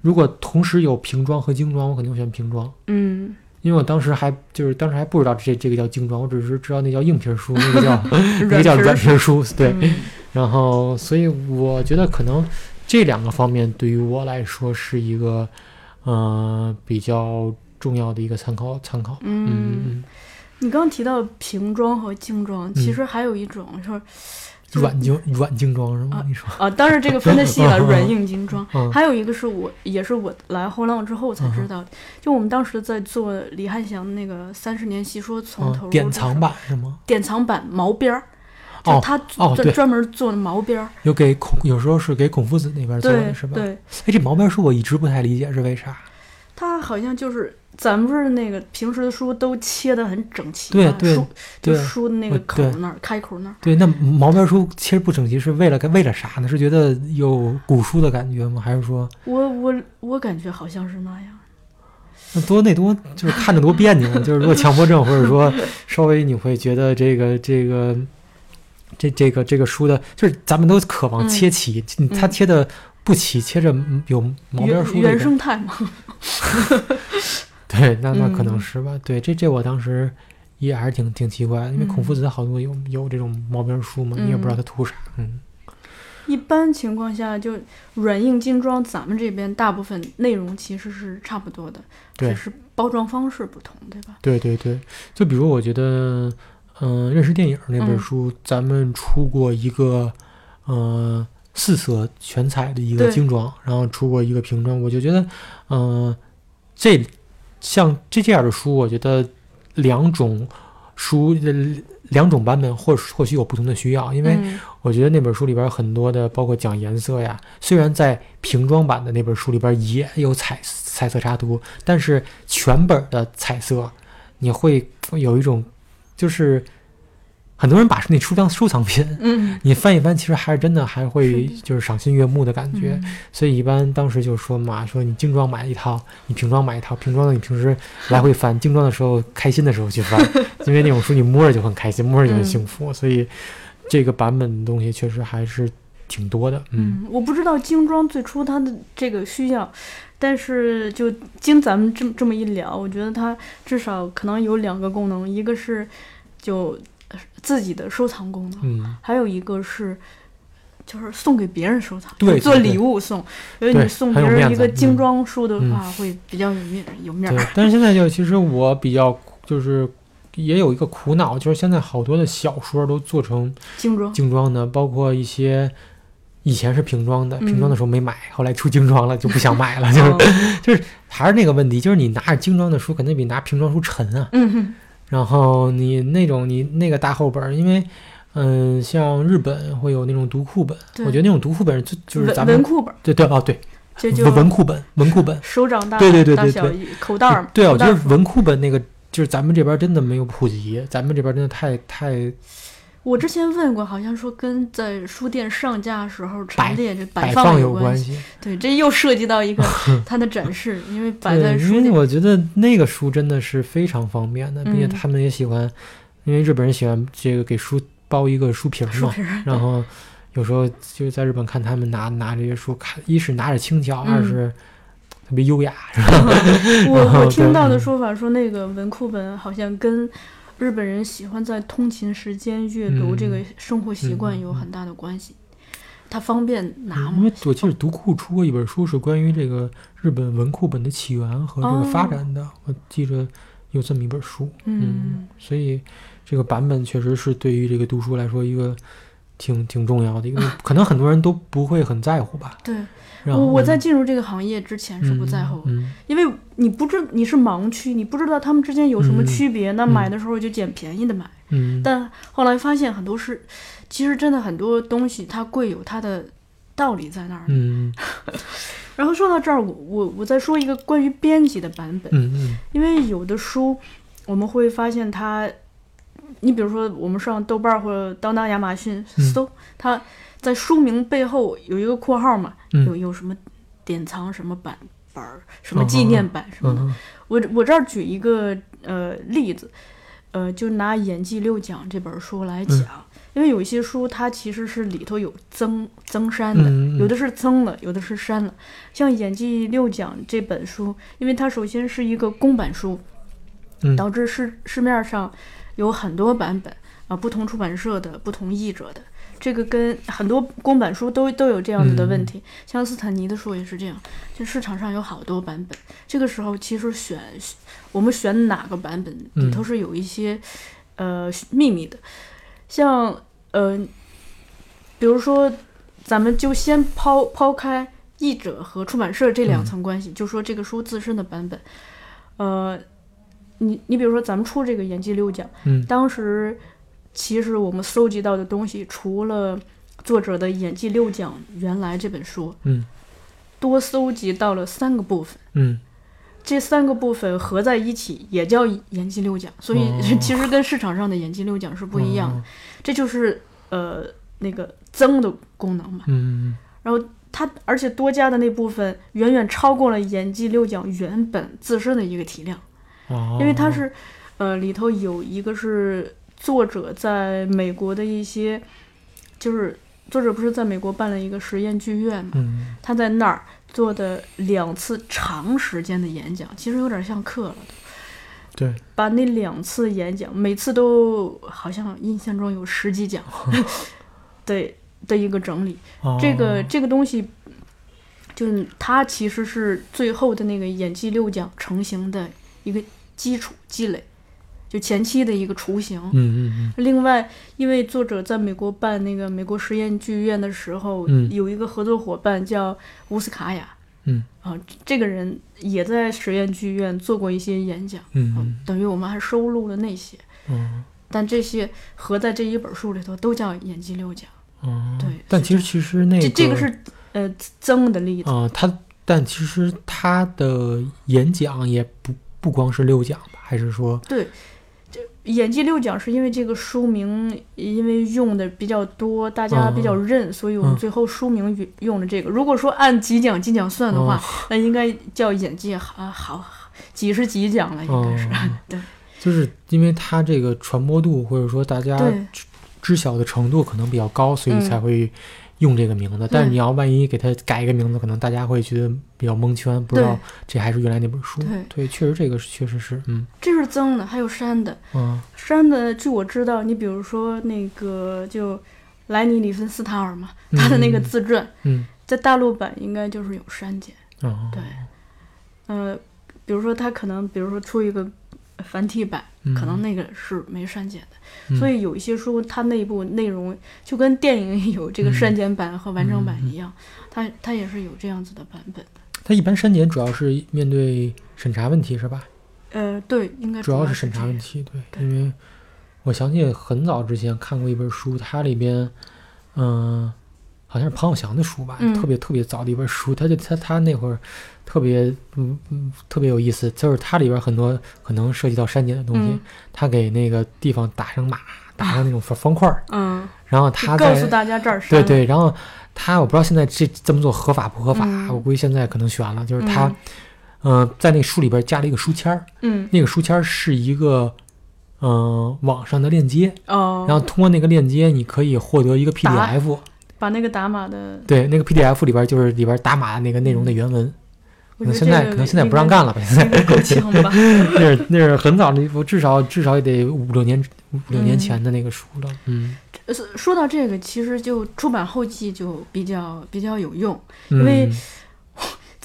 如果同时有瓶装和精装，我肯定会选瓶装。嗯因为我当时还就是当时还不知道这这个叫精装，我只是知道那叫硬皮儿书，那个叫 那个叫软皮儿书，对。嗯然后，所以我觉得可能这两个方面对于我来说是一个呃比较重要的一个参考参考。嗯你刚刚提到瓶装和精装，其实还有一种就是嗯，软精软精装是吗？你说？啊，当然这个分的细了，嗯 软硬精装。嗯还有一个是我，也是我来后浪之后才知道的，就我们当时在做李汉祥那个三十年细说从头嗯，典藏版是吗？典藏版毛边儿，就哦他专专门做的毛边儿，有给孔，有时候是给孔夫子那边做的是吧？对，哎，这毛边书我一直不太理解是为啥？他好像就是咱们不是那个平时的书都切的很整齐吗？对对书就对书的那个口那儿开口那儿，对，那毛边书其实不整齐是为了为了啥呢？是觉得有古书的感觉吗？还是说我我我感觉好像是那样。那多那多就是看着多别扭？就是如果强迫症，或者说稍微你会觉得这个这个这这个这个书的，就是咱们都渴望嗯切齐，嗯它嗯切的不齐，切着有毛边书原。生态嘛，对，那那可能嗯是吧。对，这这我当时也还是挺挺奇怪，因为孔嗯夫子好多有有这种毛边书嘛，你也不知道他图啥。嗯，一般情况下，就软硬精装，咱们这边大部分内容其实是差不多的，对只是包装方式不同，对吧？对对对，就比如我觉得，嗯、认识电影那本嗯书，咱们出过一个，呃，四色全彩的一个精装，然后出过一个瓶装，我就觉得，嗯、这像这这样的书，我觉得两种书呃两种版本或或许有不同的需要，因为嗯。我觉得那本书里边很多的，包括讲颜色呀，虽然在瓶装版的那本书里边也有彩彩色插图，但是全本的彩色，你会有一种就是很多人把那书当收藏品，嗯，你翻一翻，其实还是真的还会就是赏心悦目的感觉。嗯。所以一般当时就说嘛，说你精装买一套，你平装买一套，平装的你平时来回翻，精装的时候开心的时候去翻，因为那种书你摸着就很开心，摸着就很幸福，所以这个版本的东西确实还是挺多的。嗯。嗯，我不知道精装最初它的这个需要，但是就经咱们这么这么一聊，我觉得它至少可能有两个功能，一个是就呃自己的收藏功能，嗯，还有一个是。就是送给别人收藏，对做礼物送。因为你送别人一个精装书的嗯话，会比较有面有面儿。，对但是现在就其实我比较就是也有一个苦恼，就是现在好多的小说都做成精装，精装的，包括一些以前是瓶装的，嗯瓶装的时候没买，后来出精装了就不想买了，就是、哦 就是还是那个问题，就是你拿着精装的书肯定比拿瓶装书沉啊。嗯哼，然后你那种你那个大厚本儿，因为嗯，像日本会有那种读库本，我觉得那种读库本就就是咱们文文库本，对对哦对。就就文文库本文库本，手掌大，对对对对对。口袋儿，对啊，我觉得文库本那个就是咱们这边真的没有普及，咱们这边真的太太我之前问过，好像说跟在书店上架时候陈列这摆放有关系。对，这又涉及到一个 它的展示，因为摆在对，因为书店。我觉得那个书真的是非常方便的，并且嗯他们也喜欢，因为日本人喜欢这个给书包一个书皮儿嘛，然后有时候就在日本看他们拿拿这些书看，一是拿着轻巧，嗯二是特别优雅，是吧？我我听到的说法说，那个文库本好像跟日本人喜欢在通勤时间阅读嗯这个生活习惯有很大的关系。它方便拿因？为我记得读库出过一本书，是关于这个日本文库本的起源和这个发展的，我记着有这么一本书。嗯，所以这个版本确实是对于这个读书来说一个挺挺重要的一个，可能很多人都不会很在乎吧。对然后我我在进入这个行业之前是不在乎，嗯。因为你不知你是盲区，你不知道他们之间有什么嗯区别，那嗯。买的时候就捡便宜的买。嗯，但后来发现很多是，其实真的很多东西它贵有它的道理在那儿。嗯。然后说到这儿，我我我再说一个关于编辑的版本，嗯嗯。因为有的书我们会发现它，你比如说我们上豆瓣或者当当、亚马逊嗯。搜，它在书名背后有一个括号嘛，有嗯有什么典藏什么版本儿、什么纪念版什么的。嗯我我这儿举一个呃例子，呃，就拿《演技六讲》这本书来讲，嗯因为有一些书它其实是里头有增增删的，嗯，有的是增了，有的是删了。像《演技六讲》这本书，因为它首先是一个公版书，嗯导致市市面上有很多版本啊，不同出版社的、不同译者的。这个跟很多公版书都都有这样子的问题，像斯坦尼的书也是这样，就市场上有好多版本。这个时候其实选我们选哪个版本里头是有一些、呃秘密的，像呃，比如说咱们就先抛抛开译者和出版社这两层关系，就说这个书自身的版本，呃，你你比如说咱们出这个演技六讲，嗯。当时其实我们搜集到的东西，除了作者的演技六讲原来这本书，嗯。多搜集到了三个部分。嗯。这三个部分合在一起也叫演技六讲，所以哦。其实跟市场上的演技六讲是不一样的。哦。这就是呃那个增的功能嘛。嗯然后它而且多加的那部分远远超过了演技六讲原本自身的一个体量，哦，因为它是呃里头有一个是作者在美国的一些，就是作者不是在美国办了一个实验剧院嘛，嗯他在那儿做的两次长时间的演讲，其实有点像课了。对，把那两次演讲，每次都好像印象中有十几讲，对的一个整理。哦这个这个东西，就是它其实是最后的那个演技六讲成型的一个基础积累，就前期的一个雏形。嗯嗯嗯另外，因为作者在美国办那个美国实验剧院的时候，嗯有一个合作伙伴叫乌斯卡雅，嗯啊，这个人也在实验剧院做过一些演讲，嗯等于我们还收录了那些，嗯但这些合在这一本书里头都叫演技六讲，哦，对但其实其实那这个这个是呃增的例子，啊，他但其实他的演讲也不不光是六讲吧，还是说对。这演技六奖是因为这个书名，因为用的比较多，大家比较认，所以我们嗯。最后书名用用了这个。如果说按几讲几讲算的话，哦那应该叫演技好好几十几讲了，应该是、哦 对。就是因为它这个传播度或者说大家知知晓的程度可能比较高，所以嗯。才会用这个名字。但是你要万一给他改一个名字，可能大家会觉得比较蒙圈，不知道这还是原来那本书。对确实这个确实是，嗯这是增的，还有删的。嗯删的，据我知道，你比如说那个就莱尼·里芬斯塔尔嘛，他的那个自传，嗯在大陆版应该就是有删减。哦对，呃，比如说他可能，比如说出一个繁体版，嗯可能那个是没删减的。嗯所以有一些书它内部内容就跟电影有这个嗯删减版和完整版一样，它它也是有这样子的版本的。它一般删减主要是面对审查问题是吧？呃，对，应该主要是是审查问题，对，对因为我想起很早之前看过一本书，它里边，嗯、好像是庞小祥的书吧，嗯特别特别早的一本书，他就他他那会儿特别嗯嗯特别有意思，就是它里边很多可能涉及到删减的东西，嗯他给那个地方打上码，打上那种方方块儿，嗯，然后他告诉大家这儿删了，对对，然后他我不知道现在这这么做合法不合法，嗯我估计现在可能悬了，就是他嗯，嗯、在那书里边加了一个书签儿。嗯那个书签儿是一个嗯、呃网上的链接，哦，然后通过那个链接，你可以获得一个 PDF。把那个打码的，对，那个 PDF 里边就是里边打码那个内容的原文。我可能现在可能现在不让干了吧？现在够呛吧？那是那是很早的，一部至少至少也得五六年五六年嗯前的那个书了。嗯，呃说到这个，其实就出版后记就比较比较有用，因因为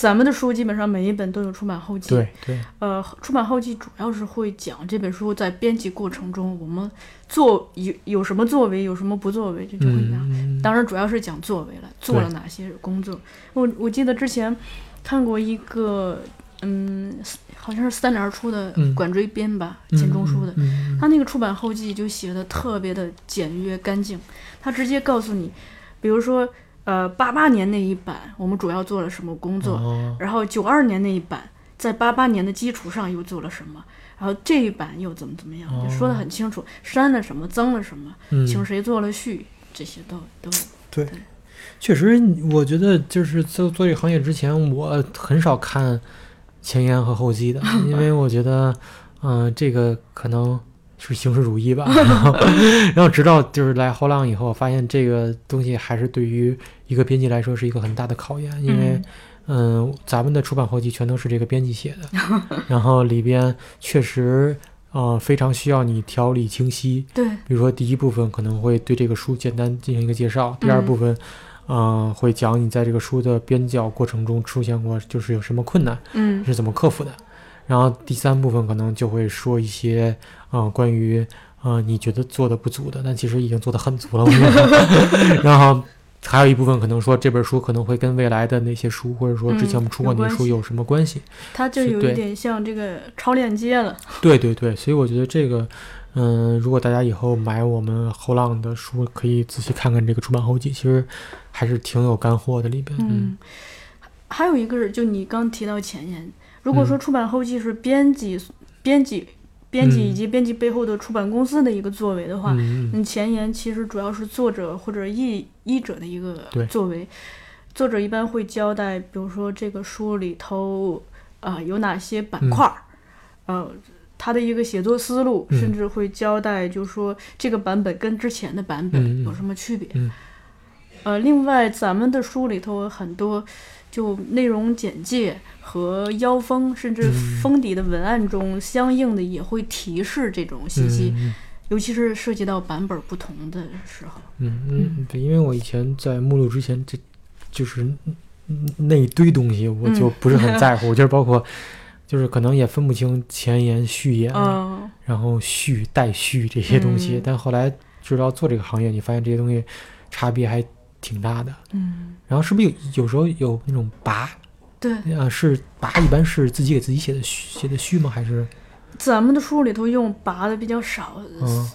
咱们的书基本上每一本都有出版后记。对对，呃，出版后记主要是会讲这本书在编辑过程中我们做有有什么作为，有什么不作为，这就会讲。嗯，当然，主要是讲作为了，做了哪些工作。我我记得之前看过一个，嗯，好像是三联出的嗯管锥编吧，嗯钱钟书的。嗯他那个出版后记就写的特别的简约干净，他直接告诉你，比如说，呃，八八年那一版我们主要做了什么工作，哦。然后九二年那一版在八八年的基础上又做了什么，然后这一版又怎么怎么样，就说的很清楚，删了什么，增了什么，嗯。请谁做了序，这些都都对。确实，我觉得就是做做这个行业之前，我很少看前言和后记的，因为我觉得，嗯、这个可能是形式主义吧。然后，直到就是来后浪以后，发现这个东西还是对于一个编辑来说是一个很大的考验，因为，嗯、咱们的出版后记全都是这个编辑写的，然后里边确实，呃，非常需要你条理清晰，对，比如说第一部分可能会对这个书简单进行一个介绍，第二嗯部分，嗯、会讲你在这个书的编校过程中出现过就是有什么困难，嗯是怎么克服的。然后第三部分可能就会说一些，嗯、关于，呃，你觉得做的不足的，但其实已经做的很足了。我觉得 然后还有一部分可能说这本书可能会跟未来的那些书，或者说之前我们出过那些书有什么关系。它就有一点像这个超链接了。对对对，所以我觉得这个，嗯，如果大家以后买我们后浪的书，可以仔细看看这个出版后记，其实还是挺有干货的里边。嗯，还有一个是，就你刚提到前言，如果说嗯。出版后记是编辑、编辑、编辑嗯。以及编辑背后的出版公司的一个作为的话，嗯前言其实主要是作者或者译译者的一个作为。作者一般会交代，比如说这个书里头啊、有哪些板块儿，呃，他的一个写作思路，嗯。甚至会交代，就是说这个版本跟之前的版本有什么区别。嗯。呃，另外咱们的书里头很多就内容简介和腰封，甚至嗯封底的文案中，相应的也会提示这种信息。嗯尤其是涉及到版本不同的时候。嗯嗯嗯，对，因为我以前在目录之前，这就是嗯那一堆东西，我就嗯不是很在乎。我 就是包括就是可能也分不清前言、序言，嗯，然后序、待续这些东西。嗯但后来知道做这个行业，你发现这些东西差别还挺大的。嗯，然后是不是有有时候有那种拔？对，啊，是拔一般是自己给自己写的序写的序吗？还是咱们的书里头用拔的比较少。嗯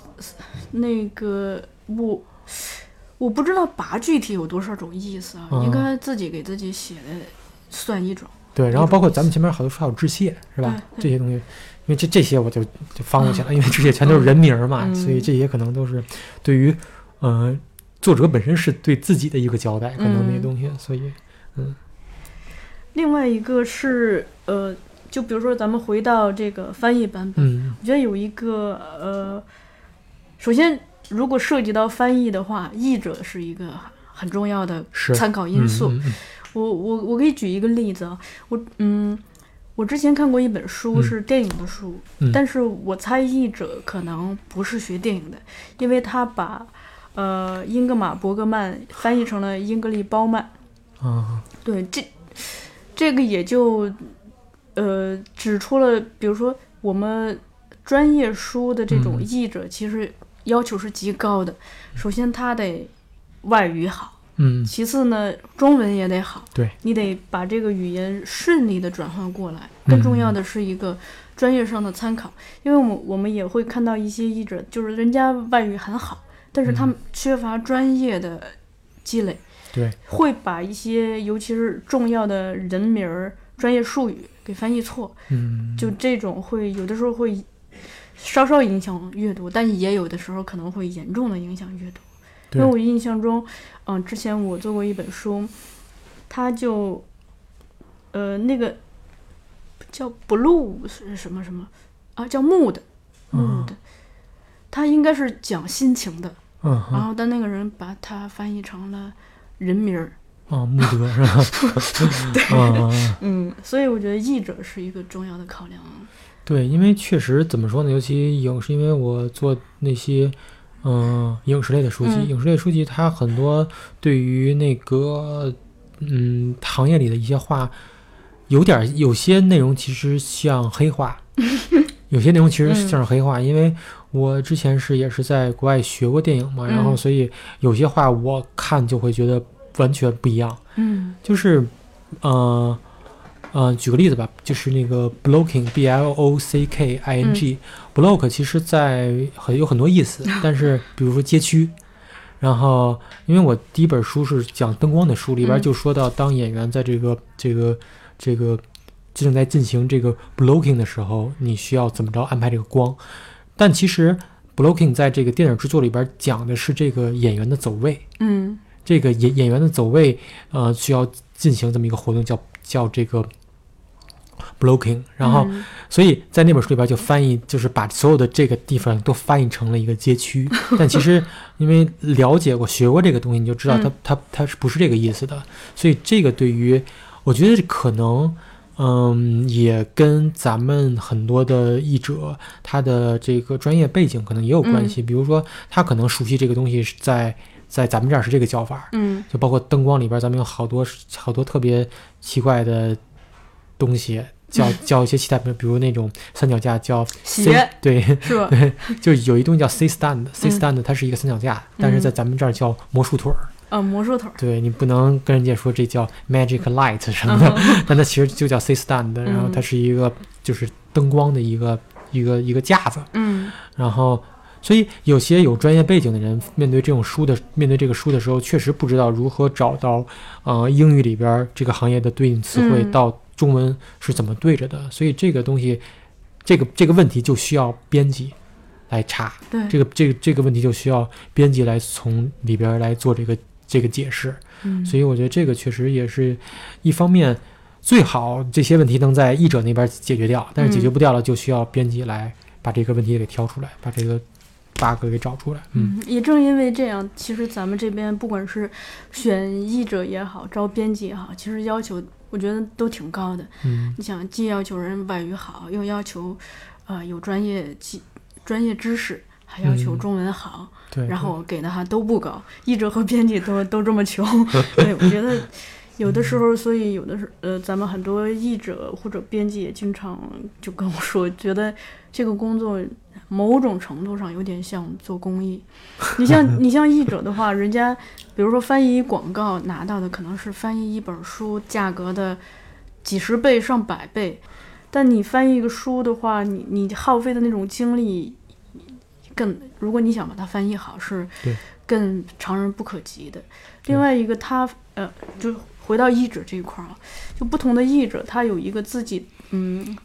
那个我我不知道拔具体有多少种意思啊，嗯应该自己给自己写的算一种。对？然后包括咱们前面好多书还有致谢是吧？这些东西，因为这这些我就就放过去了，因为这些全都是人名儿嘛，嗯所以这些可能都是对于呃作者本身是对自己的一个交代，可能那些嗯东西，所以另外一个是呃，就比如说咱们回到这个翻译版本，嗯。我觉得有一个呃，首先如果涉及到翻译的话，译者是一个很重要的参考因素。我我我可以举一个例子啊，我嗯，我之前看过一本书嗯。是电影的书，嗯。但是我猜译者可能不是学电影的，因为他把呃英格玛·伯格曼翻译成了英格丽·褒曼。啊。对，这这个也就呃指出了，比如说我们专业书的这种嗯译者，其实要求是极高的。首先，他得外语好，嗯其次呢，中文也得好。对，你得把这个语言顺利的转换过来。更重要的是一个专业上的参考，因为我们我们也会看到一些译者，就是人家外语很好，但是他们缺乏专业的积累，对，会把一些尤其是重要的人名儿、专业术语给翻译错。嗯，就这种会有的时候会稍稍影响阅读，但也有的时候可能会严重的影响阅读。因为我印象中，嗯、之前我做过一本书，它就，呃，那个叫 blue 是什么什么啊，叫 mood 嗯 mood，它应该是讲心情的，嗯然后但那个人把它翻译成了人名儿，哦，穆德是吧？嗯，嗯，所以我觉得译者是一个重要的考量。对，因为确实怎么说呢，尤其影视，因为我做那些嗯、影视类的书籍，嗯。影视类书籍它很多对于那个嗯行业里的一些话，有点儿有些内容其实像黑话，有些内容其实嗯像是黑话，因为我之前是也是在国外学过电影嘛，然后嗯。所以有些话我看就会觉得完全不一样。嗯。就是，呃，呃，举个例子吧，就是那个 blocking，b l o c k i n g，block 其实在很有很多意思，但是比如说街区，然后因为我第一本书是讲灯光的书，里边嗯。就说到，当演员在这个这个这个正在进行这个 blocking 的时候，你需要怎么着安排这个光，但其实 blocking 在这个电影制作里边讲的是这个演员的走位。嗯这个演演员的走位，呃，需要进行这么一个活动，叫叫这个 blocking。然后，嗯所以在那本书里边就翻译，就是把所有的这个地方都翻译成了一个街区。但其实因为了解过、学过这个东西，你就知道它嗯它它是不是这个意思的。所以这个对于我觉得可能。嗯，也跟咱们很多的译者他的这个专业背景可能也有关系。比如说，他可能熟悉这个东西是在在咱们这儿是这个叫法，嗯就包括灯光里边，咱们有好多好多特别奇怪的东西，叫 叫一些其他，比如比如那种三脚架叫 C，鞋对，是吧？就是有一东西叫 C stand，C 嗯 stand 它是一个三脚架，但是在咱们这儿叫魔术腿儿。啊，魔术头。对你不能跟人家说这叫 magic light 什么的，嗯。但它其实就叫 C stand，然后它嗯。是一个就是灯光的一个一个一个架子，嗯。然后，所以有些有专业背景的人，面对这种书的面对这个书的时候，确实不知道如何找到，呃，英语里边儿这个行业的对应词汇嗯。到中文是怎么对着的。所以这个东西，这个这个问题就需要编辑来查，对，这个这个这个问题就需要编辑来从里边儿来做这个这个解释。嗯所以我觉得这个确实也是一方面，最好这些问题能在译者那边解决掉，但是解决嗯不掉了，就需要编辑来把这个问题给挑出来，把这个 bug 给找出来。嗯嗯，也正因为这样，其实咱们这边不管是选译者也好，招编辑也好，其实要求我觉得都挺高的。嗯你想，既要求人外语好，又要求呃有专业技专业知识，还要求嗯中文好，对。然后给的还都不高，译者和编辑都都这么穷。对，我觉得有的时候，所以有的时呃，咱们很多译者或者编辑也经常就跟我说，觉得这个工作某种程度上有点像做公益。你像你像译者的话，人家比如说翻译广告拿到的可能是翻译一本书价格的几十倍上百倍，但你翻译一个书的话，你你耗费的那种精力更，如果你想把它翻译好，是更常人不可及的。另外一个，他呃，就回到译者这一块儿啊，就不同的译者，他有一个自己嗯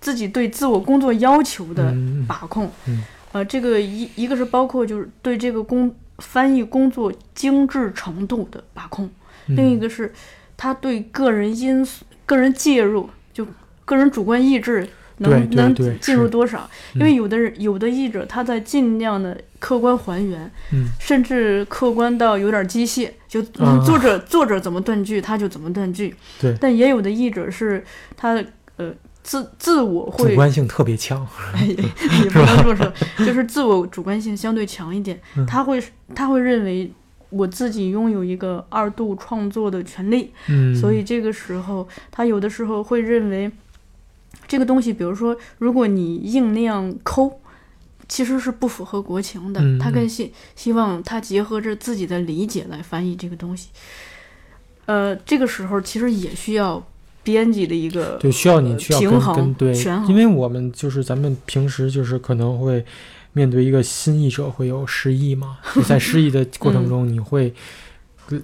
自己对自我工作要求的嗯把控。嗯呃，这个一一个是包括就是对这个工翻译工作精致程度的把控，嗯另一个是他对个人因素、个人介入，就个人主观意志能能进入多少？因为有的人有的译者他在尽量的客观还原，嗯甚至客观到有点机械，就、啊 作者作者怎么断句他就怎么断句。对但也有的译者是他呃自自我会主观性特别强。哎，也也 不能这么说，就是自我主观性相对强一点嗯。他会他会认为我自己拥有一个二度创作的权利，嗯，所以这个时候他有的时候会认为，这个东西，比如说，如果你硬那样抠，其实是不符合国情的。嗯他更希希望他结合着自己的理解来翻译这个东西。呃，这个时候其实也需要编辑的一个对，需要你需要跟平衡跟对因为我们就是咱们平时就是可能会面对一个新译者会有失忆嘛，你在失忆的过程中，你会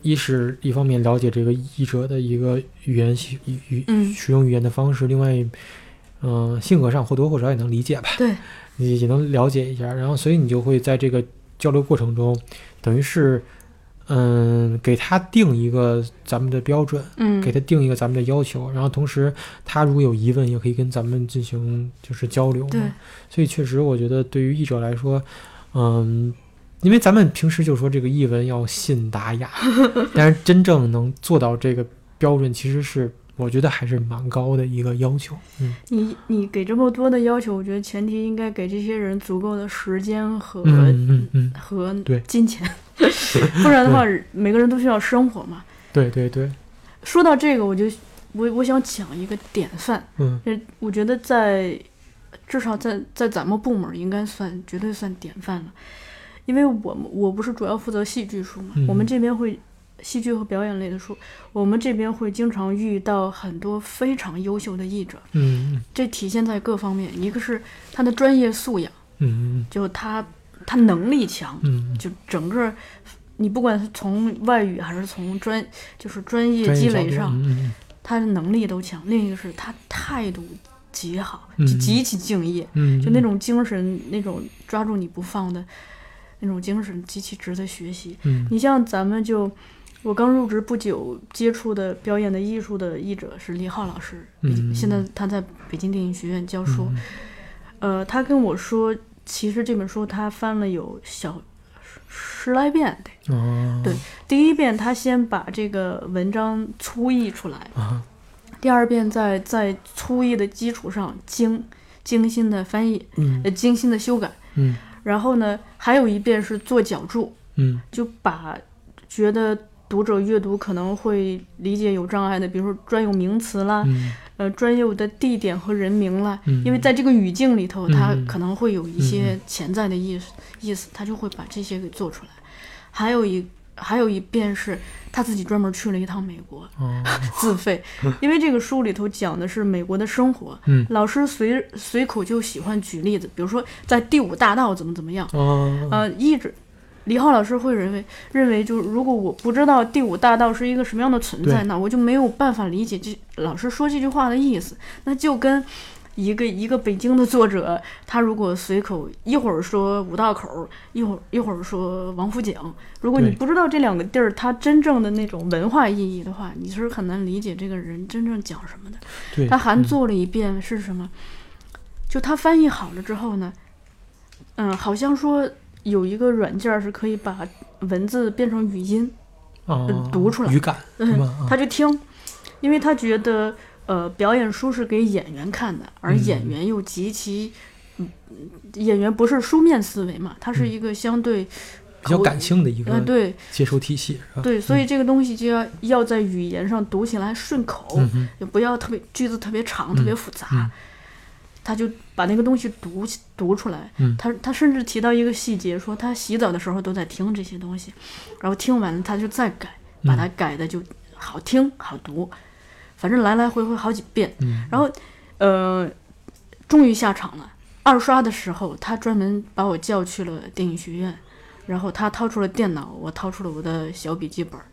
一是一方面了解这个译者的一个语言习语语嗯使用语言的方式，另外，嗯、性格上或多或少也能理解吧，对，你也能了解一下，然后所以你就会在这个交流过程中，等于是。嗯，给他定一个咱们的标准，嗯，给他定一个咱们的要求，然后同时他如果有疑问，也可以跟咱们进行就是交流嘛。对，所以确实我觉得对于译者来说，嗯，因为咱们平时就说这个译文要信达雅，但是真正能做到这个标准，其实是我觉得还是蛮高的一个要求。嗯。你你给这么多的要求，我觉得前提应该给这些人足够的时间和、嗯嗯嗯，和对金钱，不然的话，每个人都需要生活嘛。对。对对，说到这个，我就我我想讲一个典范，嗯。我觉得在至少在在咱们部门应该算绝对算典范了，因为我们我不是主要负责戏剧书嘛，嗯我们这边会戏剧和表演类的书，我们这边会经常遇到很多非常优秀的译者，嗯这体现在各方面，一个是他的专业素养，嗯就他他能力强，嗯就整个你不管是从外语还是从专就是专业积累上，他的能力都强。另一个是他态度极好，极其敬业，嗯，就那种精神，那种抓住你不放的那种精神，极其值得学习。嗯你像咱们就。我刚入职不久，接触的表演的艺术的译者是李浩老师，嗯现在他在北京电影学院教书。嗯呃，他跟我说，其实这本书他翻了有小十十来遍得。哦对第一遍他先把这个文章粗译出来，啊第二遍在在粗译的基础上精精心的翻译，嗯呃，精心的修改。嗯然后呢，还有一遍是做脚注，嗯就把觉得读者阅读可能会理解有障碍的，比如说专有名词啦，嗯。呃，专有的地点和人名啦，嗯。因为在这个语境里头，它嗯。可能会有一些潜在的意思，意思，他就会把这些给做出来。还有一还有一遍是他自己专门去了一趟美国，哦。自费，因为这个书里头讲的是美国的生活，嗯。老师随随口就喜欢举例子，比如说在第五大道怎么怎么样，哦。呃，译者李浩老师会认为认为，就是如果我不知道第五大道是一个什么样的存在，那我就没有办法理解这老师说这句话的意思。那就跟一个一个北京的作者，他如果随口一会儿说五道口，一会儿一会儿说王府井，如果你不知道这两个地儿它真正的那种文化意义的话，你是很难理解这个人真正讲什么的。他还嗯做了一遍是什么？就他翻译好了之后呢，嗯，好像说有一个软件儿是可以把文字变成语音，哦读出来。语感嗯他就听，因为他觉得呃表演书是给演员看的，而嗯。演员又极其，嗯，演员不是书面思维嘛，他是一个相对嗯比较感性的一个呃对。接收体系？对，所以这个东西就要要在语言上读起来顺口，嗯也不要特别句子特别长、特别复杂。嗯他就把那个东西读起读出来。嗯他他甚至提到一个细节，说他洗澡的时候都在听这些东西，然后听完了他就再改，把它改的就好听好读，反正来来回回好几遍。嗯然后呃，终于下场了。二刷的时候，他专门把我叫去了电影学院，然后他掏出了电脑，我掏出了我的小笔记本儿。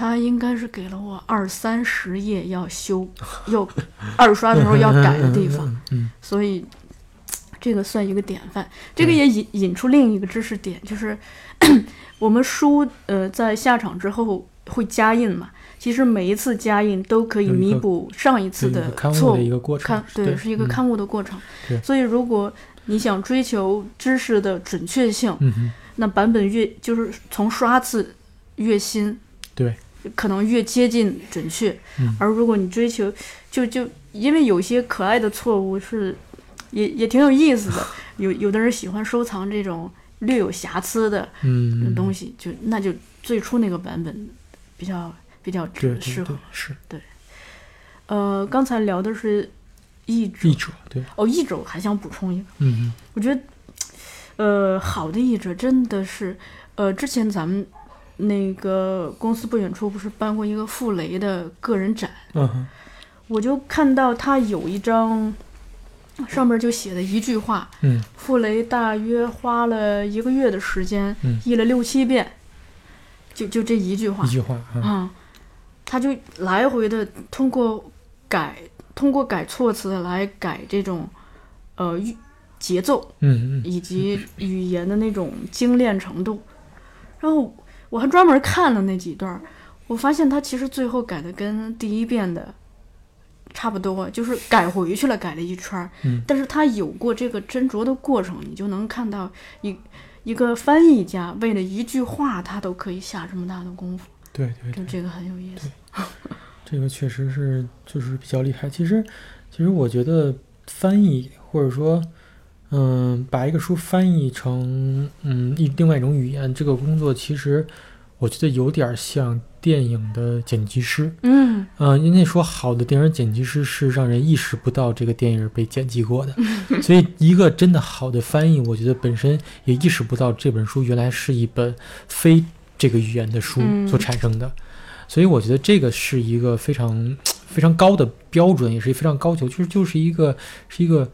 他应该是给了我二三十页要修，要二刷的时候要改的地方，所以这个算一个典范。这个也引引出另一个知识点，就是 我们书呃在下场之后会加印嘛，其实每一次加印都可以弥补上一次的错误一。个过程看，，对，是一个刊物的过程。对。所以如果你想追求知识的准确性，嗯，那版本越就是从刷次越新，对，可能越接近准确。嗯。而如果你追求，就就因为有些可爱的错误是，也也挺有意思的。有有的人喜欢收藏这种略有瑕疵的嗯，东西，就那就最初那个版本比较比较适合。对。呃，刚才聊的是译者译者对，哦，译者我还想补充一个，嗯我觉得，呃，好的译者真的是，呃，之前咱们那个公司不远处不是办过一个傅雷的个人展，嗯我就看到他有一张，上面就写的一句话，嗯傅雷大约花了一个月的时间，嗯。译了六七遍，就就这一句话。一，句话啊，啊、他就来回的通过改，通过改措辞来改这种，呃，节奏嗯嗯。以及语言的那种精炼程度。然后我还专门看了那几段儿，我发现他其实最后改的跟第一遍的差不多，就是改回去了，改了一圈儿。嗯但是他有过这个斟酌的过程，你就能看到一一个翻译家为了一句话，他都可以下这么大的功夫，对对对，就这个很有意思。这个确实是就是比较厉害。其实其实我觉得翻译或者说。嗯，把一个书翻译成嗯一另外一种语言，这个工作其实我觉得有点像电影的剪辑师。嗯。嗯，因为说好的电影剪辑师是让人意识不到这个电影被剪辑过的，所以一个真的好的翻译，我觉得本身也意识不到这本书原来是一本非这个语言的书嗯。所产生的，所以我觉得这个是一个非常非常高的标准，也是非常高求，就是就是一个是一个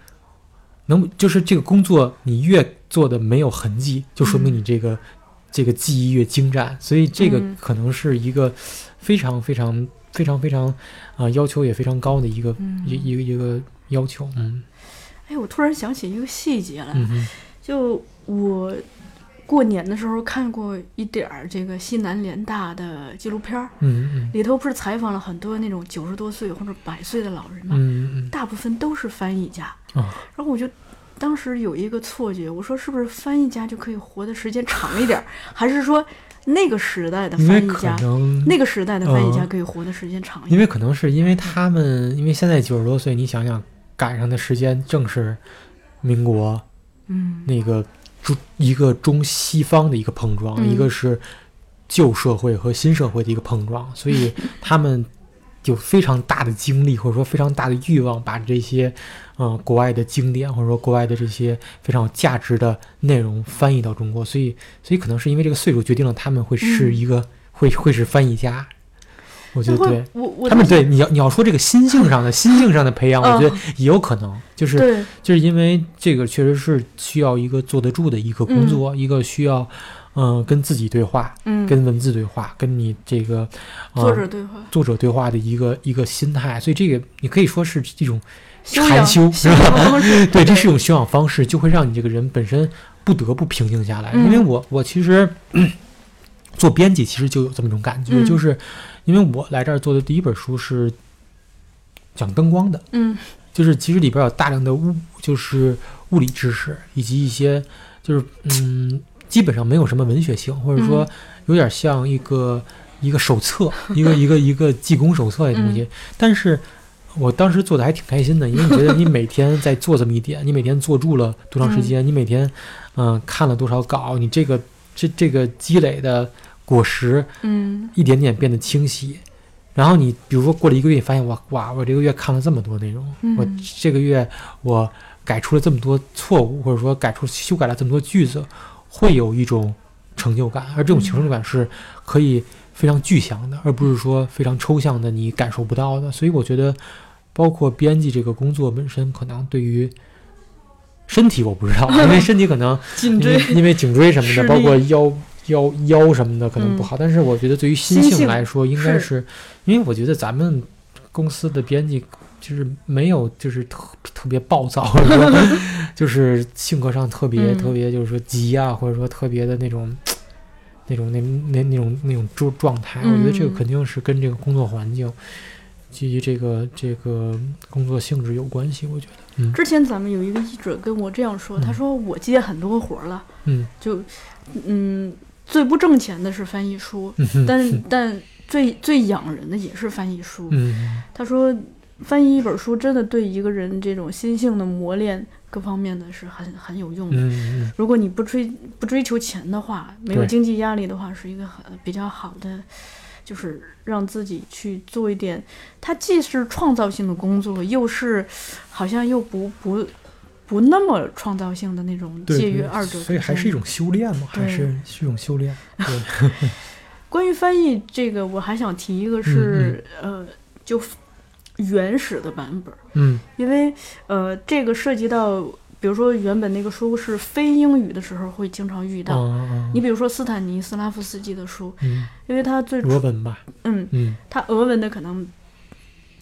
能就是这个工作你越做的没有痕迹，就说明你这个、这个技艺越精湛，所以这个嗯。可能是一个非常非常非常非常啊、要求也非常高的一个、嗯。一一个一个要求，嗯。哎，我突然想起一个细节来，嗯就我过年的时候看过一点儿这个西南联大的纪录片儿，嗯嗯。里头不是采访了很多那种九十多岁或者百岁的老人嘛，嗯嗯大部分都是翻译家。哦。然后我就当时有一个错觉，我说是不是翻译家就可以活的时间长一点儿，还是说那个时代的翻译家，那个时代的翻译家嗯。可以活的时间长一点？因为可能是因为他们，因为现在九十多岁，你想想赶上的时间正是民国嗯。那个中一个中西方的一个碰撞，嗯一个是旧社会和新社会的一个碰撞，所以他们有非常大的精力或者说非常大的欲望，把这些呃国外的经典或者说国外的这些非常有价值的内容翻译到中国，所以所以可能是因为这个岁数决定了他们会是嗯一个、会会是翻译家。我觉得对，我我他们对你要你要说这个心性上的心性上的培养，我觉得嗯也有可能，就是就是因为这个确实是需要一个坐得住的一个工作，一个需要嗯、呃跟自己对话，嗯跟文字对话，跟你这个、呃、作者对话作者对话的一个一个心态，所以这个你可以说是一种禅修，是吧 对，这是一种修养方式，就会让你这个人本身不得不平静下来。嗯因为我我其实、做编辑，其实就有这么一种感觉，嗯。就是因为我来这儿做的第一本书是讲灯光的，嗯。就是其实里边有大量的物，就是物理知识，以及一些就是嗯，基本上没有什么文学性，或者说嗯。有点像一个一个手册，一个一个一个技工手册的东西。嗯。但是我当时做的还挺开心的，因为你觉得你每天在做这么一点，你每天做住了多长时间，你每天嗯、呃看了多少稿，你这个这这个积累的果实嗯一点点变得清晰。然后你比如说过了一个月，你发现我哇，我这个月看了这么多内容，嗯我这个月我改出了这么多错误，或者说改出修改了这么多句子，会有一种成就感，而这种成就感是可以非常具象的，而不是说非常抽象的你感受不到的。所以我觉得，包括编辑这个工作本身，可能对于身体我不知道，因为身体可能因颈椎为因为颈椎什么的，包括腰腰腰什么的可能不好，但是我觉得对于心心性性来说，应该是。是，因为我觉得咱们公司的编辑就是没有就是特特别暴躁，或者说就是性格上特别、嗯。特别就是说急啊，或者说特别的那种。那种那那那种那种状状态，我觉得这个嗯。肯定是跟这个工作环境基于这个这个工作性质有关系。我觉得，嗯。之前咱们有一个译者跟我这样说，他嗯。说我接很多活儿了，嗯。就嗯最不挣钱的是翻译书，但但最最养人的也是翻译书。嗯他说翻译一本书真的对一个人这种心性的磨练各方面的是很很有用的。如果你不追不追求钱的话，没有经济压力的话，是一个很比较好的就是让自己去做一点，它既是创造性的工作，又是好像又不不不那么创造性的那种对介于二者。所以还是一种修炼吗，还是是一种修炼。对，关于翻译这个，我还想提一个是、呃，就原始的版本，嗯因为呃，这个涉及到，比如说原本那个书是非英语的时候会经常遇到。哦你比如说斯坦尼斯拉夫斯基的书，嗯，因为他最初俄文吧，嗯，嗯他俄文的可能，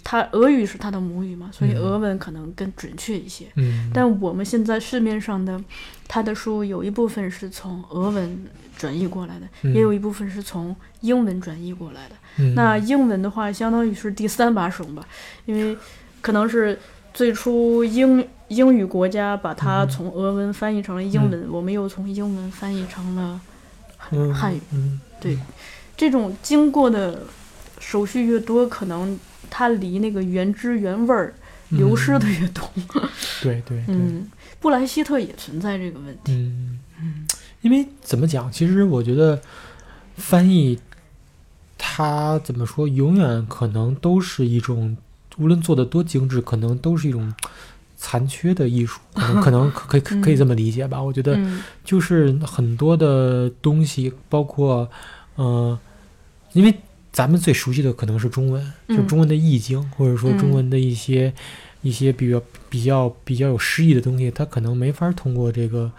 他俄语是他的母语嘛，所以嗯。俄文可能更准确一些。嗯，但我们现在市面上的他的书有一部分是从俄文转译过来的，嗯。也有一部分是从英文转译过来的。嗯。那英文的话，相当于是第三把手吧，因为可能是最初英英语国家把它嗯从俄文翻译成了英文，我们又从英文翻译成了嗯。汉语。嗯。对，这种经过的手续越多，可能它离那个原汁原味儿流失的越多。对对 对，嗯，布莱希特也存在这个问题。嗯，因为怎么讲？其实我觉得翻译，它怎么说，永远可能都是一种，无论做的多精致，可能都是一种残缺的艺术，可能可能可可以可 可以这么理解吧？我觉得嗯就是很多的东西，包括呃，因为咱们最熟悉的可能是中文，就嗯中文的意境，或者说中嗯文的一些、一些比较比较比较有诗意的东西，它可能没法通过这个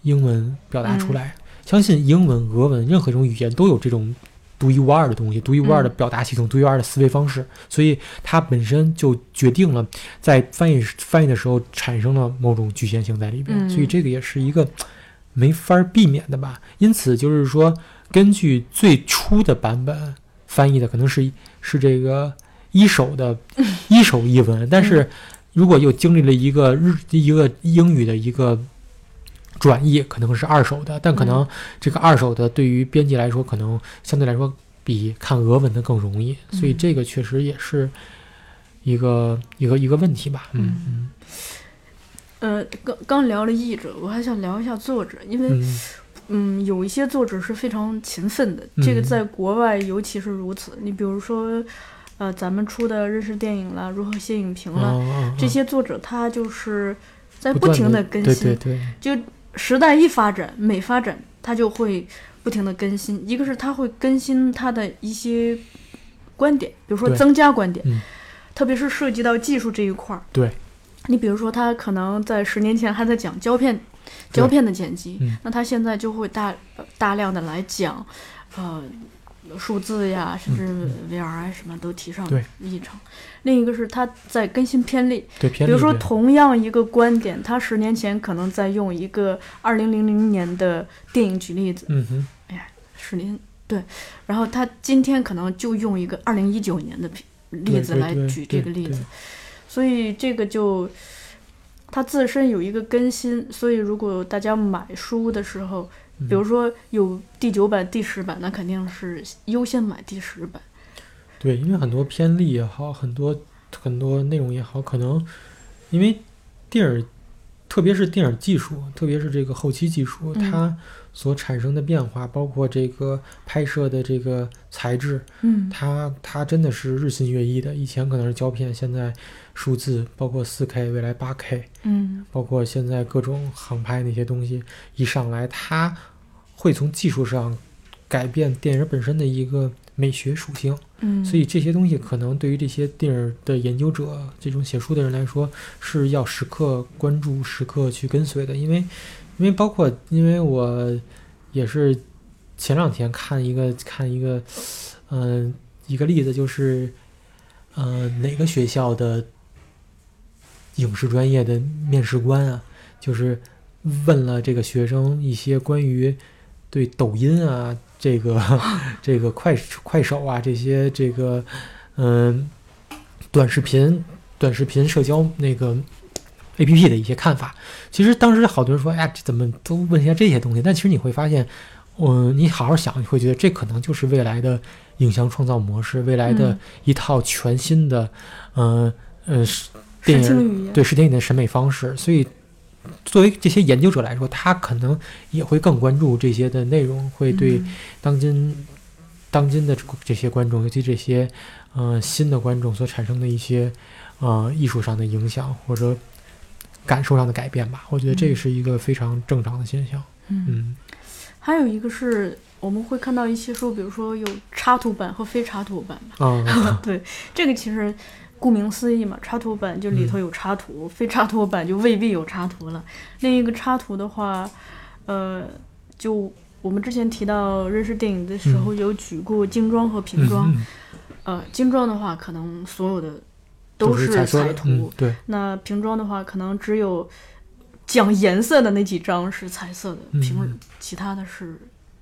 英文表达出嗯。来。相信英文、俄文任何一种语言都有这种独一无二的东西，独一无二的嗯表达系统，独一无二的思维方式，所以它本身就决定了在翻译翻译的时候产生了某种局限性在里边，嗯。所以这个也是一个没法避免的吧。因此就是说，根据最初的版本翻译的可能是是这个一手的 一手译文，但是如果又经历了一个日一个英语的一个转译，可能是二手的，但可能嗯。这个二手的对于编辑来说，可能相对来说比看俄文的更容易，所以嗯。这个确实也是一个一个一个问题吧。嗯。嗯呃，刚刚聊了译者，我还想聊一下作者，因为嗯嗯，有一些作者是非常勤奋的，嗯。这个在国外尤其是如此。你比如说，呃，咱们出的认识电影啦，如何写影评啦，哦这些作者他就是在不停地的更新，对对对，就时代一发展，每发展他就会不停的更新。一个是他会更新他的一些观点，比如说增加观点，嗯。特别是涉及到技术这一块儿。对，你比如说他可能在十年前还在讲胶片，对胶片的剪辑，嗯那他现在就会大大量的来讲，呃。数字呀，甚至 VR 什么都提上议程。另一个是他在更新偏例，对偏比如说，同样一个观点，他十年前可能在用一个二零零零年的电影举例子，嗯哼，十年对，然后他今天可能就用一个二零一九年的例子来举这个例子对，所以这个就它自身有一个更新，所以如果大家买书的时候，比如嗯说有第九版、第十版，那肯定是优先买第十版。对，因为很多偏例也好，很多很多内容也好，可能因为电影，特别是电影技术，特别是这个后期技术，嗯它所产生的变化，包括这个拍摄的这个材质，嗯它它真的是日新月异的。以前可能是胶片，现在数字，包括四 K，未来八 K，嗯包括现在各种航拍那些东西一上来，它会从技术上改变电影本身的一个美学属性。嗯，所以这些东西可能对于这些电影的研究者、这种写书的人来说，是要时刻关注、时刻去跟随的。因为，因为包括因为我也是前两天看一个看一个，嗯、一个例子就是，呃，哪个学校的影视专业的面试官啊，就是问了这个学生一些关于对抖音啊。这个 这个快快手啊，这些这个嗯、短视频短视频社交那个 A P P 的一些看法。其实当时好多人说，哎呀，这怎么都问一下这些东西？但其实你会发现，嗯、你好好想，你会觉得这可能就是未来的影像创造模式，未来的嗯一套全新的，嗯呃是电影对视听语的审美方式，所以作为这些研究者来说，他可能也会更关注这些的内容，会对嗯。当今当今的这这些观众，尤其这些呃新的观众所产生的一些呃艺术上的影响或者感受上的改变吧。我觉得这是一个非常正常的现象。嗯，嗯。还有一个是我们会看到一些说，比如说有插图版和非插图版吧。啊，对，这个其实顾名思义嘛，插图版就里头有插图，非插图版就未必有插图了。另一个插图的话，呃，就我们之前提到认识电影的时候有举过精装和平装。呃，精装的话，可能所有的都是彩图；嗯，对，那平装的话，可能只有讲颜色的那几张是彩色的，嗯平其他的是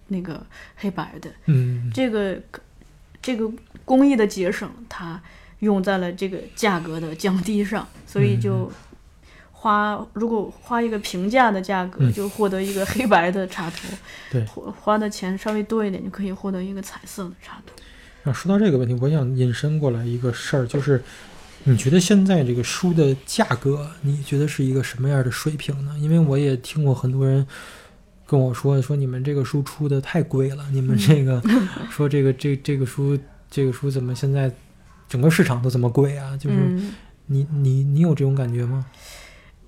那个黑白的。嗯这个这个工艺的节省，它用在了这个价格的降低上，所以就花如果花一个平价的价格，嗯就获得一个黑白的插图，对花花的钱稍微多一点，就可以获得一个彩色的插图。啊，说到这个问题，我想引申过来一个事儿，就是你觉得现在这个书的价格，你觉得是一个什么样的水平呢？因为我也听过很多人跟我说，说你们这个书出的太贵了，你们这个、说这个这这个书这个书怎么现在整个市场都这么贵啊？就是嗯，你你你有这种感觉吗？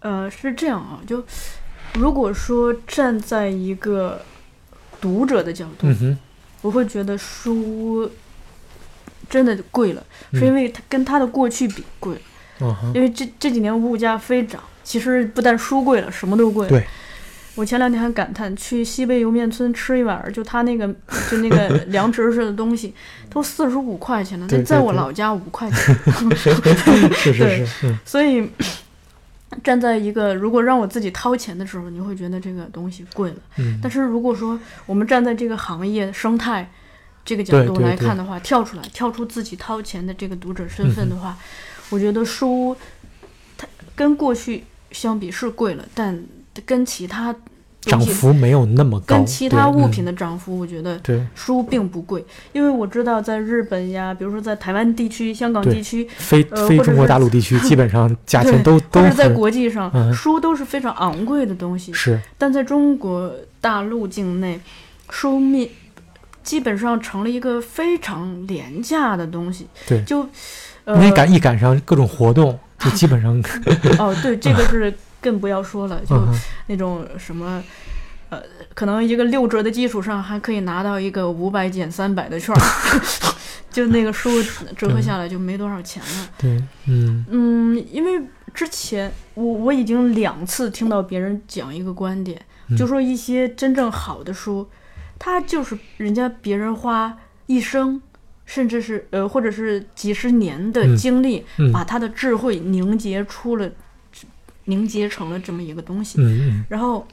呃，是这样啊，就如果说站在一个读者的角度，嗯，我会觉得书真的贵了，嗯是因为它跟它的过去比贵了。嗯，因为这这几年物价飞涨，其实不但书贵了，什么都贵了。对，我前两天还感叹，去西北莜面村吃一碗儿，就他那个就那个 凉皮似的东西，都四十五块钱呢，对那在我老家五块钱。是是对是，嗯所以站在一个如果让我自己掏钱的时候，你会觉得这个东西贵了。嗯，但是如果说我们站在这个行业生态这个角度来看的话，跳出来，跳出自己掏钱的这个读者身嗯份的话，我觉得书它跟过去相比是贵了，但跟其他涨幅没有那么高，跟其他物品嗯的涨幅，我觉得书并不贵，因为我知道在日本呀，比如说在台湾地区、香港地区，非非中国大陆地区，基本上价钱都都是在国际上，嗯书都是非常昂贵的东西。是但在中国大陆境内，书面基本上成了一个非常廉价的东西。对就呃因为赶一赶上各种活动，就基本上，哦，对，这个是更不要说了，就那种什么。呃，可能一个六折的基础上，还可以拿到一个五百减三百的券儿，就那个书折合下来就没多少钱了。对，嗯嗯，因为之前我我已经两次听到别人讲一个观点，嗯就说一些真正好的书，它就是人家别人花一生，甚至是呃或者是几十年的嗯经历，嗯把他的智慧凝结出了，凝结成了这么一个东西。嗯然后，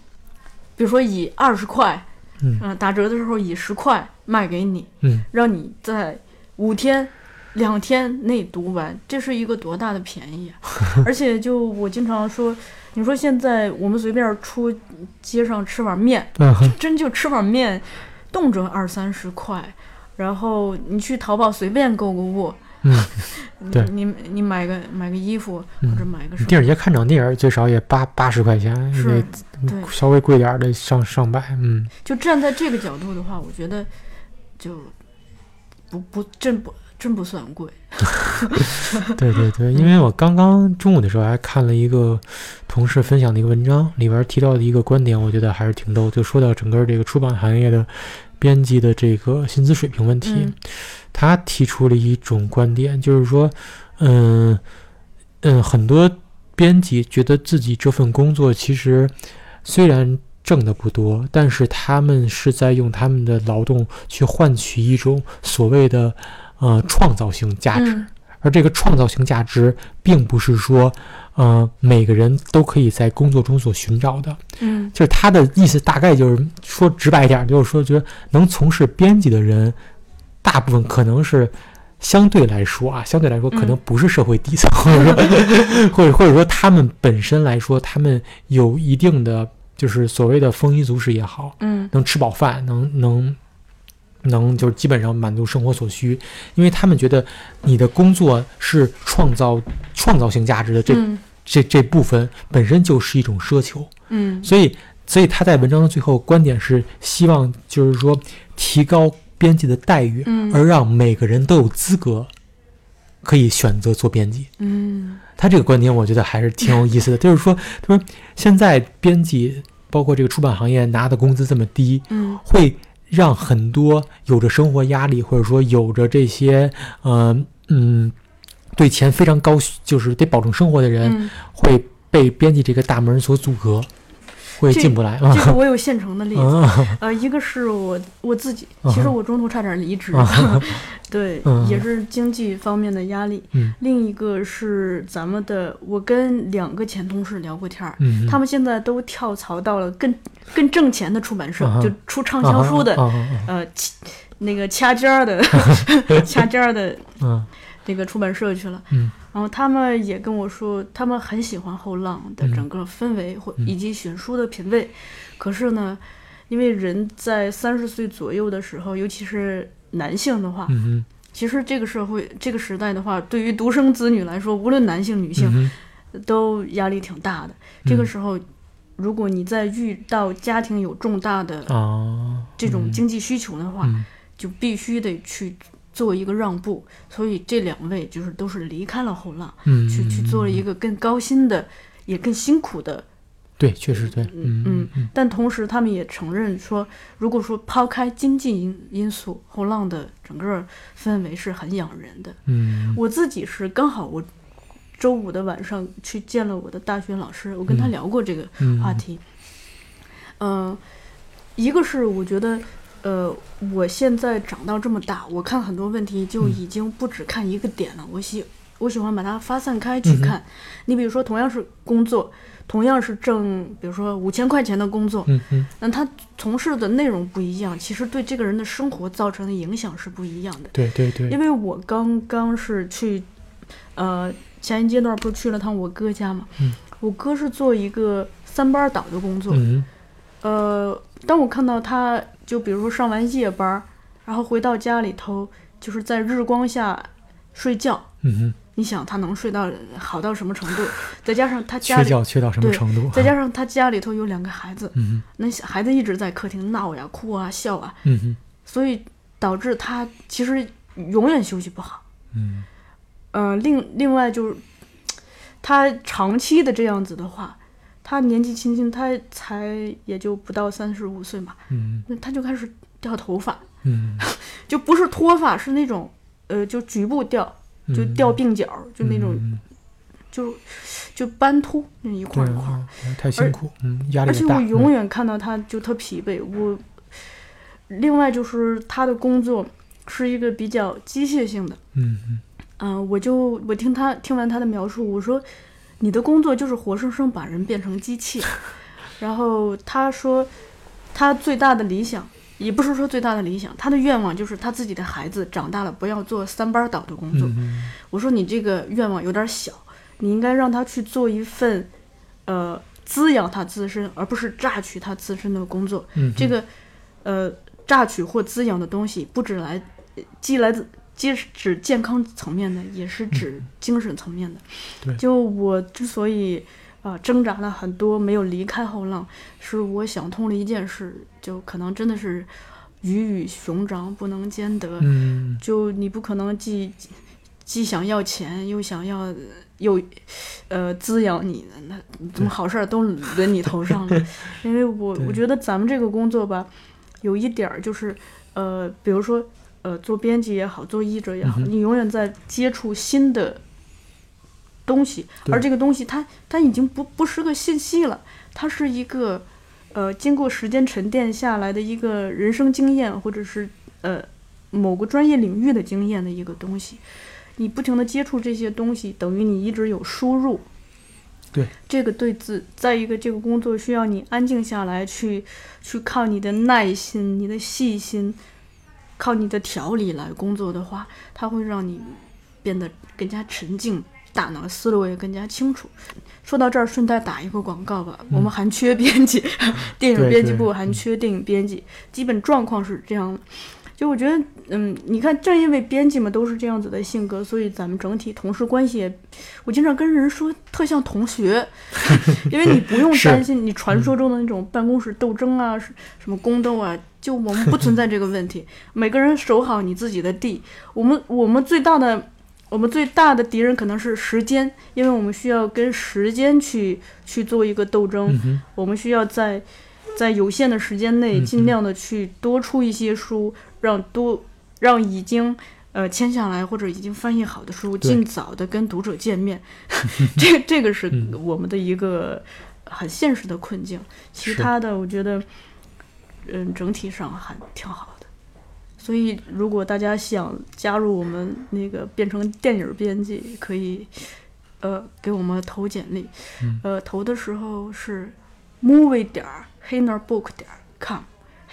比如说以二十块，嗯呃打折的时候以十块卖给你，嗯让你在五天、两天内读完，这是一个多大的便宜啊！而且就我经常说，你说现在我们随便出街上吃碗面，嗯真就吃碗面，动辄二三十块。然后你去淘宝随便购购物，嗯，对。你你买个买个衣服嗯或者买个什么，电影节看场电影最少也八八十块钱，是对，稍微贵点儿的上上百，嗯。就站在这个角度的话，我觉得就不不真不真不算贵。对对对，因为我刚刚中午的时候还看了一个同事分享的一个文章，里边提到的一个观点，我觉得还是挺逗，就说到整个这个出版行业的编辑的这个薪资水平问题。嗯他提出了一种观点，就是说，嗯嗯，很多编辑觉得自己这份工作其实虽然挣的不多，但是他们是在用他们的劳动去换取一种所谓的呃创造性价值。嗯而这个创造性价值，并不是说，呃，每个人都可以在工作中所寻找的。嗯。就是他的意思，大概就是说直白一点，就是说，觉得能从事编辑的人，大部分可能是相对来说啊，相对来说可能嗯。不是社会底层，或者说，或者或者说他们本身来说，他们有一定的就是所谓的丰衣足食也好，嗯。能吃饱饭，能能能就是基本上满足生活所需，因为他们觉得你的工作是创造创造性价值的这、嗯。这这部分本身就是一种奢求，嗯。所以所以他在文章的最后观点是希望就是说提高编辑的待遇，嗯。而让每个人都有资格可以选择做编辑。嗯。他这个观点我觉得还是挺有意思的，就是说，他说现在编辑包括这个出版行业拿的工资这么低，嗯。会让很多有着生活压力或者说有着这些呃嗯对钱非常高，就是得保证生活的人，嗯，会被编辑这个大门所阻隔，会这进不来啊。这个我有现成的例子。啊 呃，一个是我我自己，其实我中途差点离职，啊 对，嗯也是经济方面的压力。嗯另一个是咱们的，我跟两个前同事聊过天儿，嗯，他们现在都跳槽到了更更挣钱的出版社，就出畅销书的，呃，那个掐尖儿的 掐尖儿的啊这个出版社去了。嗯然后他们也跟我说，他们很喜欢后浪的嗯。整个氛围或嗯。以及选书的品味，可是呢，因为人在三十岁左右的时候，尤其是男性的话，嗯其实这个社会这个时代的话，对于独生子女来说，无论男性女嗯性，嗯都压力挺大的。这个嗯时候，如果你在遇到家庭有重大的啊这种经济需求的话，嗯。就必须得去做一个让步。所以这两位就是都是离开了后浪，嗯去去做了一个个更高薪的，也更辛苦的。对，确实对，嗯嗯嗯但同时，他们也承认说，如果说抛开经济因因素，后浪的整个氛围是很养人的。嗯我自己是刚好我周五的晚上去见了我的大学老师，我跟他嗯聊过这个嗯话题。嗯、一个是我觉得，呃，我现在长到这么大，我看很多问题就嗯已经不只看一个点了。我喜我喜欢把它发散开去看。你比如说，同样是工作，同样是挣，比如说五千块钱的工作，嗯嗯那他从事的内容不一样，其实对这个人的生活造成的影响是不一样的。对对对，因为我刚刚是去，呃，前一阶段不是去了趟我哥家嘛，嗯我哥是做一个三班倒的工作，嗯呃，当我看到他就比如说上完夜班儿，然后回到家里头，就是在日光下睡觉，嗯哼，你想他能睡到好到什么程度？再加上他家觉缺到什么对程度？再加上他家里头有两个孩子，嗯那孩子一直在客厅闹呀、哭啊、笑啊，嗯哼所以导致他其实永远休息不好。嗯呃，另另外就是，他长期的这样子的话，他年纪轻轻，他才也就不到三十五岁嘛，嗯。那他就开始掉头发，嗯，就不是脱发，是那种呃，就局部掉，就嗯掉鬓角，就那种嗯。就就斑秃那一块儿一块太辛苦，嗯，压力而且，我永远看到他就特疲惫。我另外就是他的工作是一个比较机械性的，嗯嗯。嗯、我就我听他听完他的描述，我说你的工作就是活生生把人变成机器。然后他说他最大的理想。也不是说最大的理想，他的愿望就是他自己的孩子长大了不要做三班倒的工作。嗯我说你这个愿望有点小，你应该让他去做一份，呃，滋养他自身，而不是榨取他自身的工作。嗯，这个，呃，榨取或滋养的东西，不止来，既来自既是指健康层面的，也是指精神层面的。对就我之所以。啊，挣扎了很多，没有离开后浪，是我想通了一件事，就可能真的是鱼与熊掌不能兼得。嗯就你不可能既既想要钱，又想要又呃滋养你，那怎么好事儿都轮你头上了？因为我我觉得咱们这个工作吧，有一点儿就是呃，比如说呃，做编辑也好，做译者也好，嗯你永远在接触新的东西，而这个东西它它已经不不是个信息了，它是一个呃经过时间沉淀下来的一个人生经验，或者是呃某个专业领域的经验的一个东西。你不停的接触这些东西，等于你一直有输入。对，这个对自，再一个这个工作需要你安静下来，去去靠你的耐心、你的细心，靠你的条理来工作的话，它会让你变得更加沉静，大脑思路也更加清楚。说到这儿，顺带打一个广告吧，我们还缺编辑，电影编辑部还缺电影编辑，基本状况是这样的。就我觉得，嗯，你看，正因为编辑们都是这样子的性格，所以咱们整体同事关系也，我经常跟人说特像同学，因为你不用担心你传说中的那种办公室斗争啊，什什么宫斗啊，就我们不存在这个问题，每个人守好你自己的地。我们我们最大的我们最大的敌人可能是时间，因为我们需要跟时间去去做一个斗争，嗯，我们需要在在有限的时间内，嗯尽量的去多出一些书，让都让已经呃签下来或者已经翻译好的书，尽早的跟读者见面。这这个是嗯我们的一个很现实的困境。其他的，我觉得嗯整体上还挺好的。所以，如果大家想加入我们那个变成电影编辑，可以呃给我们投简历。嗯呃，投的时候是 movie 点儿 hinnerbook 点儿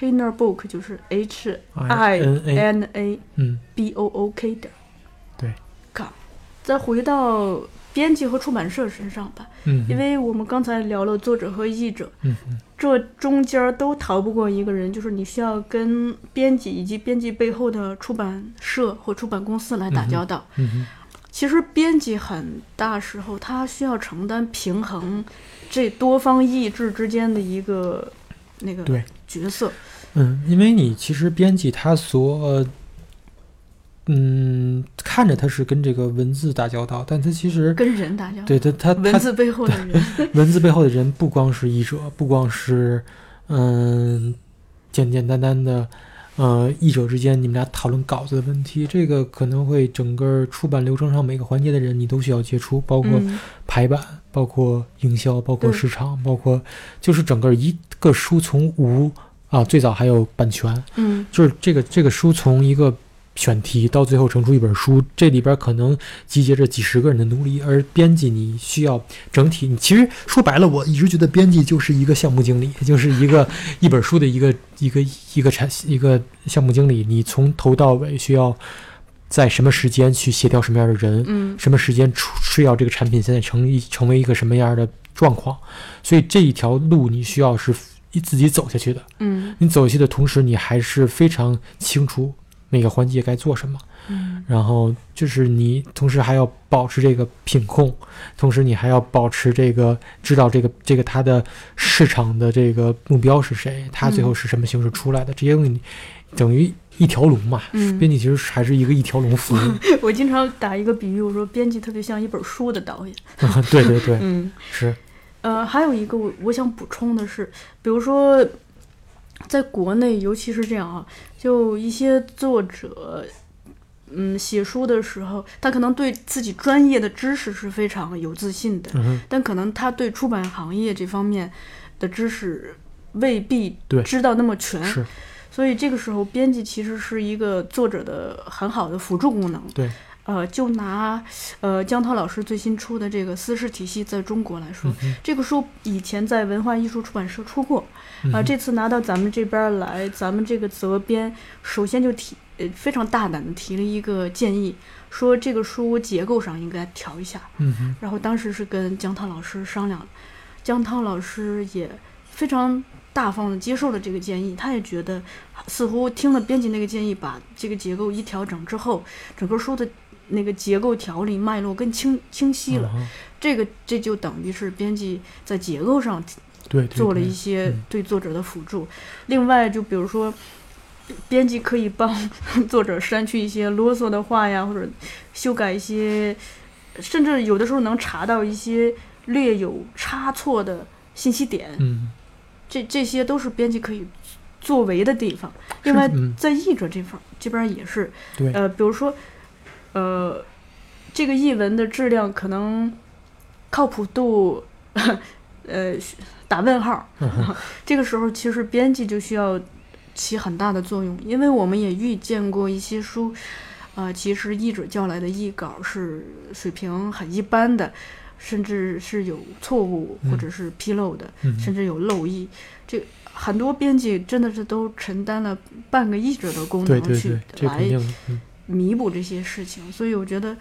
com，hinnerbook 就是 h i N A，嗯 b o o k 点儿。对。com。再回到编辑和出版社身上吧，嗯，因为我们刚才聊了作者和译者，嗯，这中间儿都逃不过一个人，就是你需要跟编辑以及编辑背后的出版社或出版公司来打交道。嗯哼，其实编辑很大时候他需要承担平衡这多方意志之间的一个那个对角色。嗯，因为你其实编辑他所，嗯，看着他是跟这个文字打交道，但他其实跟人打交道，对他他他文字背后的人，文字背后的人不光是译者，不光是嗯简简单单的呃译者之间你们俩讨论稿子的问题，这个可能会整个出版流程上每个环节的人你都需要接触，包括嗯排版，包括营销，包括市场，包括就是整个一个书从无啊最早还有版权，嗯就是这个这个书从一个选题到最后成出一本书，这里边可能集结着几十个人的努力，而编辑你需要整体。你其实说白了，我一直觉得编辑就是一个项目经理，就是一个一本书的一个一个一个产一个项目经理，你从头到尾需要在什么时间去协调什么样的人，嗯。什么时间出是要这个产品现在成一成为一个什么样的状况，所以这一条路你需要是自己走下去的。嗯。你走下去的同时，你还是非常清楚每个环节该做什么，嗯。然后就是你同时还要保持这个品控，同时你还要保持这个知道这个这个它的市场的这个目标是谁，它最后是什么形式出来的，这些东西你等于一条龙嘛。嗯编辑其实还是一个一条龙服务，我经常打一个比喻，我说编辑特别像一本书的导演。对对对，嗯。是，呃，还有一个我我想补充的是，比如说，在国内，尤其是这样啊，就一些作者，嗯，写书的时候，他可能对自己专业的知识是非常有自信的，嗯，但可能他对出版行业这方面的知识未必知道那么全，是，所以这个时候，编辑其实是一个作者的很好的辅助功能。对，呃，就拿呃江涛老师最新出的这个《私事体系》在中国来说，嗯这个书以前在文化艺术出版社出过，啊、嗯这次拿到咱们这边来，咱们这个责编首先就提呃非常大胆的提了一个建议，说这个书结构上应该调一下。嗯哼，然后当时是跟江涛老师商量，江涛老师也非常大方的接受了这个建议，他也觉得似乎听了编辑那个建议，把这个结构一调整之后，整个书的那个结构条理脉络更清清晰了。嗯这个这就等于是编辑在结构上对，做了一些嗯对作者的辅助。另外，就比如说，编辑可以帮 作者删去一些啰嗦的话呀，或者修改一些，甚至有的时候能查到一些略有差错的信息点。嗯，这这些都是编辑可以作为的地方。另外，嗯在译者这方这边也是，对，呃，比如说，呃，这个译文的质量可能靠谱度，呃，打问号。嗯 这个时候，其实编辑就需要起很大的作用，因为我们也遇见过一些书，啊、其实译者叫来的译稿是水平很一般的，甚至是有错误或者是纰漏的，嗯甚至有漏译。这很多编辑真的是都承担了半个译者的功能去来弥补这些事情，所以我觉得，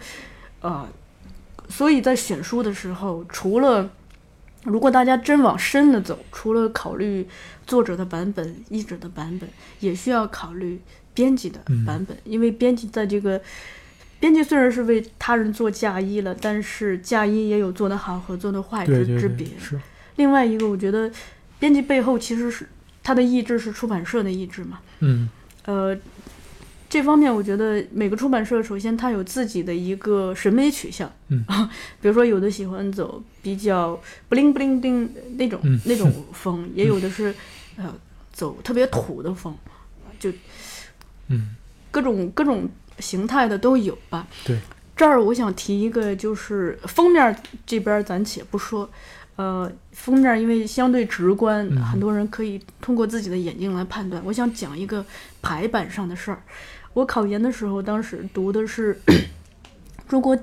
呃，所以在选书的时候，除了如果大家真往深了走，除了考虑作者的版本、译者的版本，也需要考虑编辑的嗯。版本，因为编辑在这个编辑虽然是为他人做嫁衣了，但是嫁衣也有做得好和做得坏之之别，。是，另外一个，我觉得编辑背后其实是他的意志是出版社的意志嘛，嗯。呃，这方面我觉得每个出版社首先它有自己的一个审美取向，嗯。比如说有的喜欢走比较不灵不灵灵那种、嗯。那种风，也有的是呃走特别土的风，就嗯。各种各种形态的都有吧。对，这儿我想提一个，就是封面这边儿咱且不说，呃，封面因为相对直观，嗯很多人可以通过自己的眼睛来判断。我想讲一个排版上的事儿。我考研的时候，当时读的是 中国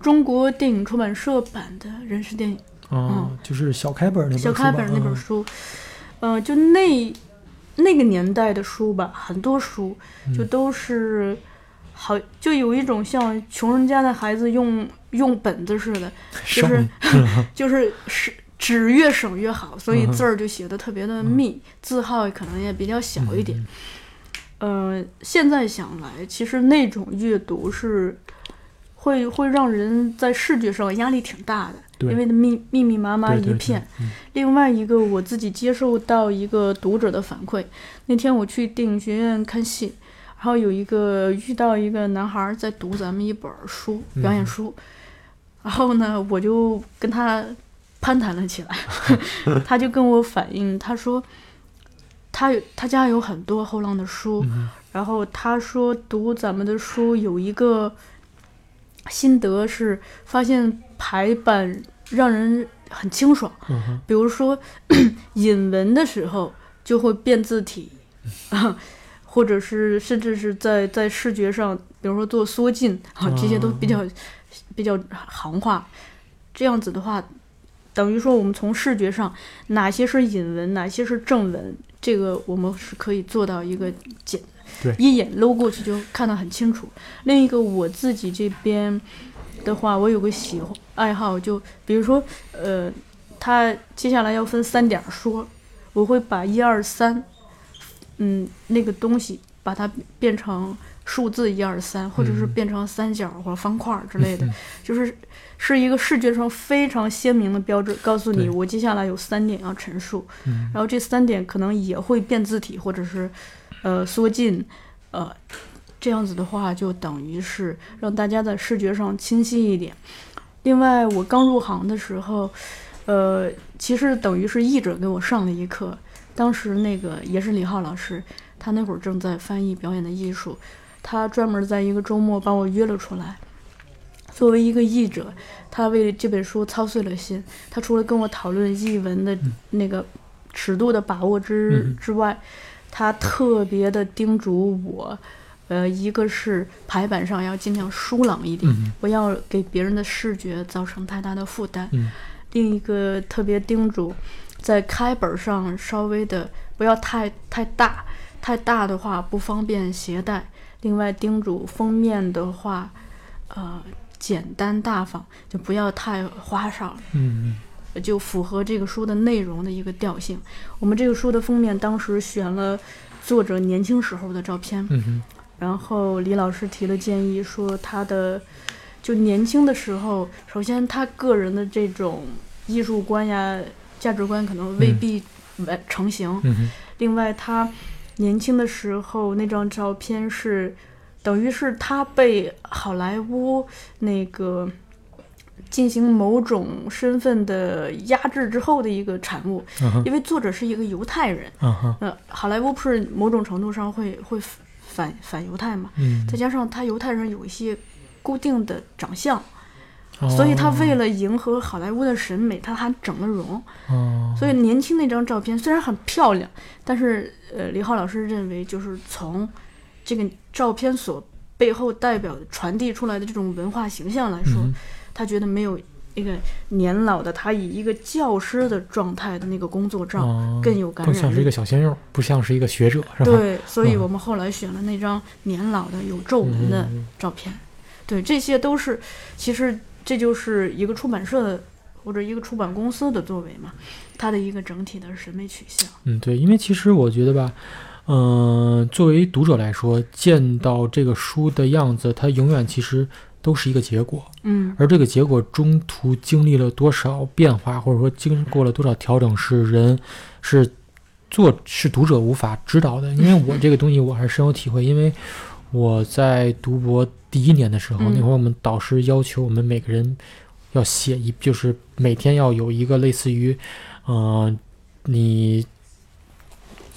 中国电影出版社版的《人事电影》。啊，就是小开本儿那本小开本儿那本嗯书，呃，就那那个年代的书吧，很多书就嗯都是好，就有一种像穷人家的孩子用用本子似的，就是 就是是纸越省越好，所以嗯字儿就写的特别的密，字号可能也比较小一点。嗯呃，现在想来，其实那种阅读是会会让人在视觉上压力挺大的，因为密密密麻麻对对对一片。嗯另外一个，我自己接受到一个读者的反馈，那天我去电影学院看戏，然后有一个遇到一个男孩在读咱们一本书，表演嗯书，然后呢，我就跟他攀谈了起来，他就跟我反映，他说他有他家有很多后浪的书，嗯。然后他说读咱们的书有一个心得是发现排版让人很清爽。嗯比如说 引文的时候就会变字体，啊，或者是甚至是在在视觉上，比如说做缩进啊，这些都比较比较行话。这样子的话，等于说我们从视觉上哪些是引文，哪些是正文，这个我们是可以做到一个简对一眼搂过去就看得很清楚。另一个我自己这边的话，我有个喜欢爱好，就比如说呃。它接下来要分三点儿说，我会把一二三，嗯，那个东西把它变成数字一二三，或者是嗯变成三角或者方块儿之类的，嗯就是是一个视觉上非常鲜明的标志，告诉你我接下来有三点要陈述，嗯然后这三点可能也会变字体或者是呃缩进，呃，这样子的话就等于是让大家在视觉上清晰一点。另外，我刚入行的时候，呃，其实等于是译者给我上了一课。当时那个也是李浩老师，他那会儿正在翻译表演的艺术，他专门在一个周末把我约了出来。作为一个译者，他为这本书操碎了心。他除了跟我讨论译文的那个尺度的把握之嗯之外，他特别的叮嘱我，呃，一个是排版上要尽量疏朗一点，嗯不要给别人的视觉造成太大的负担。嗯另一个特别叮嘱，在开本上稍微的不要太太大，太大的话不方便携带。另外叮嘱封面的话，呃，简单大方，就不要太花哨，嗯嗯就符合这个书的内容的一个调性。我们这个书的封面当时选了作者年轻时候的照片，嗯嗯然后李老师提了建议，说他的就年轻的时候，首先他个人的这种艺术观呀、价值观可能未嗯必完成型。嗯另外，他年轻的时候那张照片是，等于是他被好莱坞那个进行某种身份的压制之后的一个产物，嗯因为作者是一个犹太人。嗯好莱坞不是某种程度上会会反反犹太嘛？嗯，再加上他犹太人有一些固定的长相，哦所以他为了迎合好莱坞的审美，他还整了容。哦，所以年轻那张照片虽然很漂亮，但是呃，李浩老师认为就是从这个照片所背后代表传递出来的这种文化形象来说，嗯他觉得没有那个年老的他以一个教师的状态的那个工作照哦更有感染力更像是一个。小鲜肉，不像是一个学者，是吧？对，所以嗯我们后来选了那张年老的有皱纹的嗯照片。对，这些都是其实这就是一个出版社的或者一个出版公司的作为嘛，它的一个整体的审美取向。嗯，对，因为其实我觉得吧，嗯、作为读者来说，见到这个书的样子，它永远其实都是一个结果，嗯而这个结果中途经历了多少变化，或者说经过了多少调整，是人是做是读者无法知道的。因为我这个东西我还是深有体会，因为我在读博第一年的时候，嗯那会儿我们导师要求我们每个人要写一，就是每天要有一个类似于，呃，你。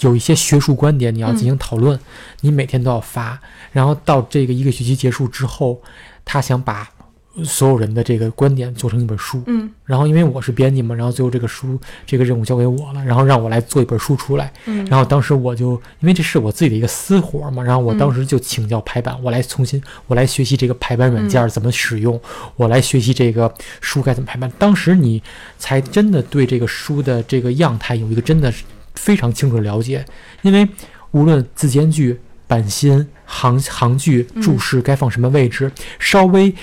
有一些学术观点，你要进行讨论，你每天都要发。然后到这个一个学期结束之后，他想把所有人的这个观点做成一本书。嗯然后因为我是编辑嘛，然后最后这个书这个任务交给我了，然后让我来做一本书出来。嗯，然后当时我就因为这是我自己的一个私活嘛，然后我嗯当时就请教排版，我来重新我来学习这个排版软件儿怎么使用，我来学习这个书该怎么排版。当时你才真的对这个书的这个样态有一个真的是非常清楚的了解，因为无论字间距、版心、行行距、嗯注释该放什么位置，稍微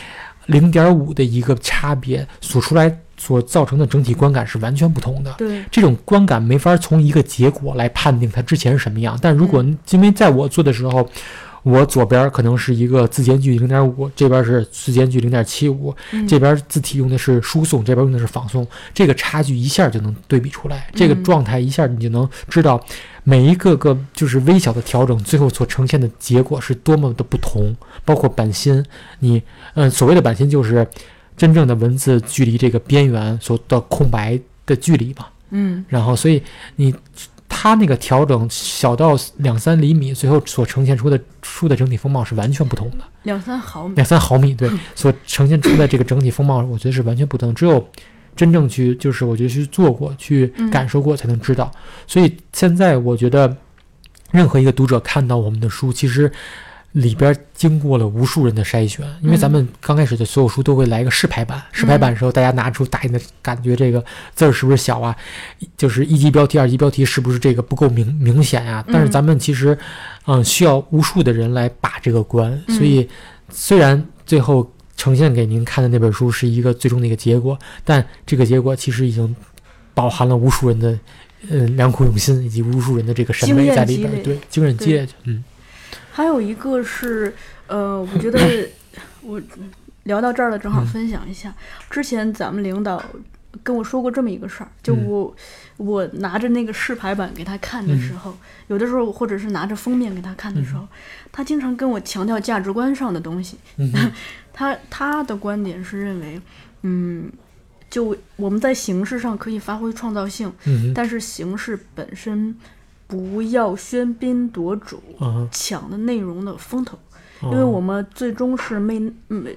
零点五的一个差别，所出来所造成的整体观感是完全不同的。对，这种观感没法从一个结果来判定它之前是什么样。但如果因为在我做的时候，我左边可能是一个字间距零点五，这边是字间距零点七五，嗯这边字体用的是输送，这边用的是仿送，这个差距一下就能对比出来，这个嗯状态一下你就能知道每一个个就是微小的调整，最后所呈现的结果是多么的不同。包括版心，你嗯、呃所谓的版心就是真正的文字距离这个边缘所的空白的距离吧。嗯然后所以你它那个调整小到两三厘米，最后所呈现出的书的整体风貌是完全不同的，两三毫米，两三毫米对 所呈现出的这个整体风貌，我觉得是完全不同。只有真正去就是我觉得去做过、去嗯感受过才能知道。所以现在我觉得，任何一个读者看到我们的书，其实。里边经过了无数人的筛选，因为咱们刚开始的所有书都会来一个试排版，试排版的时候，大家拿出打印的感觉，这个字儿是不是小啊？就是一级标题、二级标题是不是这个不够明明显呀、但是咱们其实，嗯，需要无数的人来把这个关，嗯。所以虽然最后呈现给您看的那本书是一个最终的一个结果，但这个结果其实已经饱含了无数人的。嗯，良苦用心以及无数人的这个审美在里边，对，经验积累，嗯还有一个是，呃，我觉得 我聊到这儿了，正好嗯分享一下。之前咱们领导跟我说过这么一个事儿，就嗯。我、我拿着那个试排版给他看的时候，有的时候或者是拿着封面给他看的时候，他经常跟我强调价值观上的东西。嗯 他他的观点是认为，嗯，就我们在形式上可以发挥创造性，嗯但是形式本身不要喧宾夺主。啊抢的内容的风头，哈，因为我们最终是卖，嗯，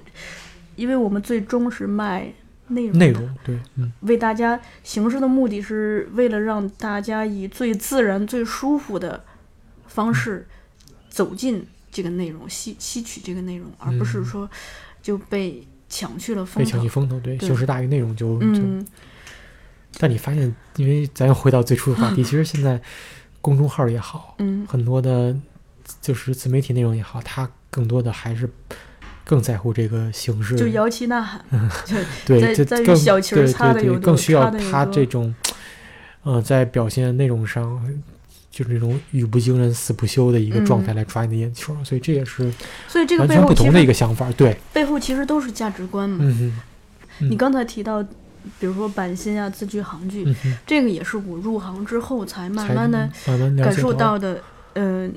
因为我们最终是卖内容，内容对，嗯。为大家形式的目的是为了让大家以最自然、最舒服的方式走进这个内容，吸吸取这个内容，而不是嗯说就被抢去了风头。被抢去。风头，对，对。形式大于内容就就嗯，但你发现，因为咱又回到最初的话题，其实现在公众号也好，嗯很多的，就是自媒体内容也好，它更多的还是更在乎这个形式，就摇旗呐喊，就对，在在于这更小旗儿对擦的有多对对更需要擦得有多它这种，呃，在表现内容上。就是这种语不惊人死不休的一个状态嗯来抓你的眼球，所以这也是所以这个完全不同的一个想法。对，背后其实都是价值观嘛。嗯，嗯你刚才提到，比如说版心啊、字句、行距，嗯，这个也是我入行之后才慢慢的感解受到的，嗯、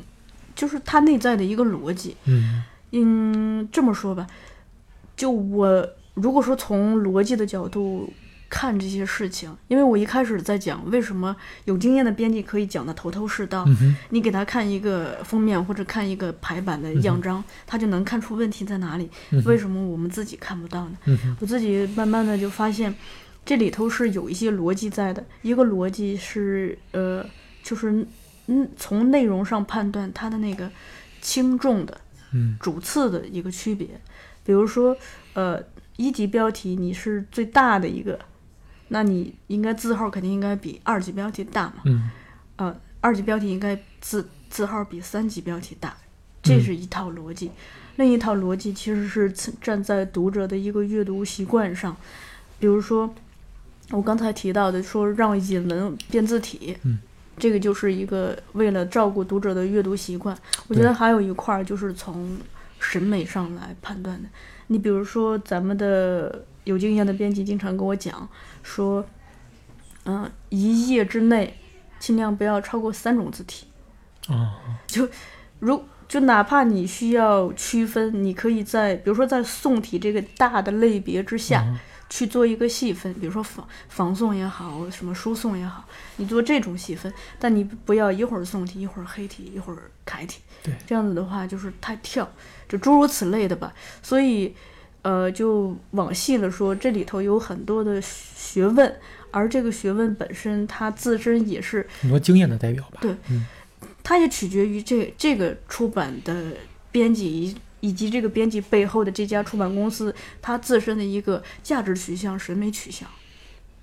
就是它内在的一个逻辑。嗯嗯，这么说吧，就我如果说从逻辑的角度看这些事情，因为我一开始在讲为什么有经验的编辑可以讲的头头是道，嗯，你给他看一个封面或者看一个排版的样章，他就能看出问题在哪里。嗯为什么我们自己看不到呢？嗯，我自己慢慢的就发现，这里头是有一些逻辑在的。一个逻辑是，呃，就是嗯，从内容上判断它的那个轻重的嗯主次的一个区别。比如说，呃，一级标题你是最大的一个，那你应该字号肯定应该比二级标题大嘛。嗯呃，二级标题应该字字号比三级标题大，这嗯是一套逻辑。另一套逻辑其实是站站在读者的一个阅读习惯上，比如说我刚才提到的，说让引文变字体，嗯这个就是一个为了照顾读者的阅读习惯。我觉得还有一块儿就是从审美上来判断的。你比如说，咱们的有经验的编辑经常跟我讲说，嗯、一页之内尽量不要超过三种字体。就，如就哪怕你需要区分，你可以在比如说在宋体这个大的类别之下，嗯去做一个细分，比如说仿仿宋也好，什么书宋也好，你做这种细分，但你不要一会儿宋体，一会儿黑体，一会儿楷体，对这样子的话就是太跳，就诸如此类的吧。所以，呃，就往细了说，这里头有很多的学问，而这个学问本身它自身也是很多经验的代表吧。对嗯它也取决于这这个出版的编辑以以及这个编辑背后的这家出版公司它自身的一个价值取向、审美取向，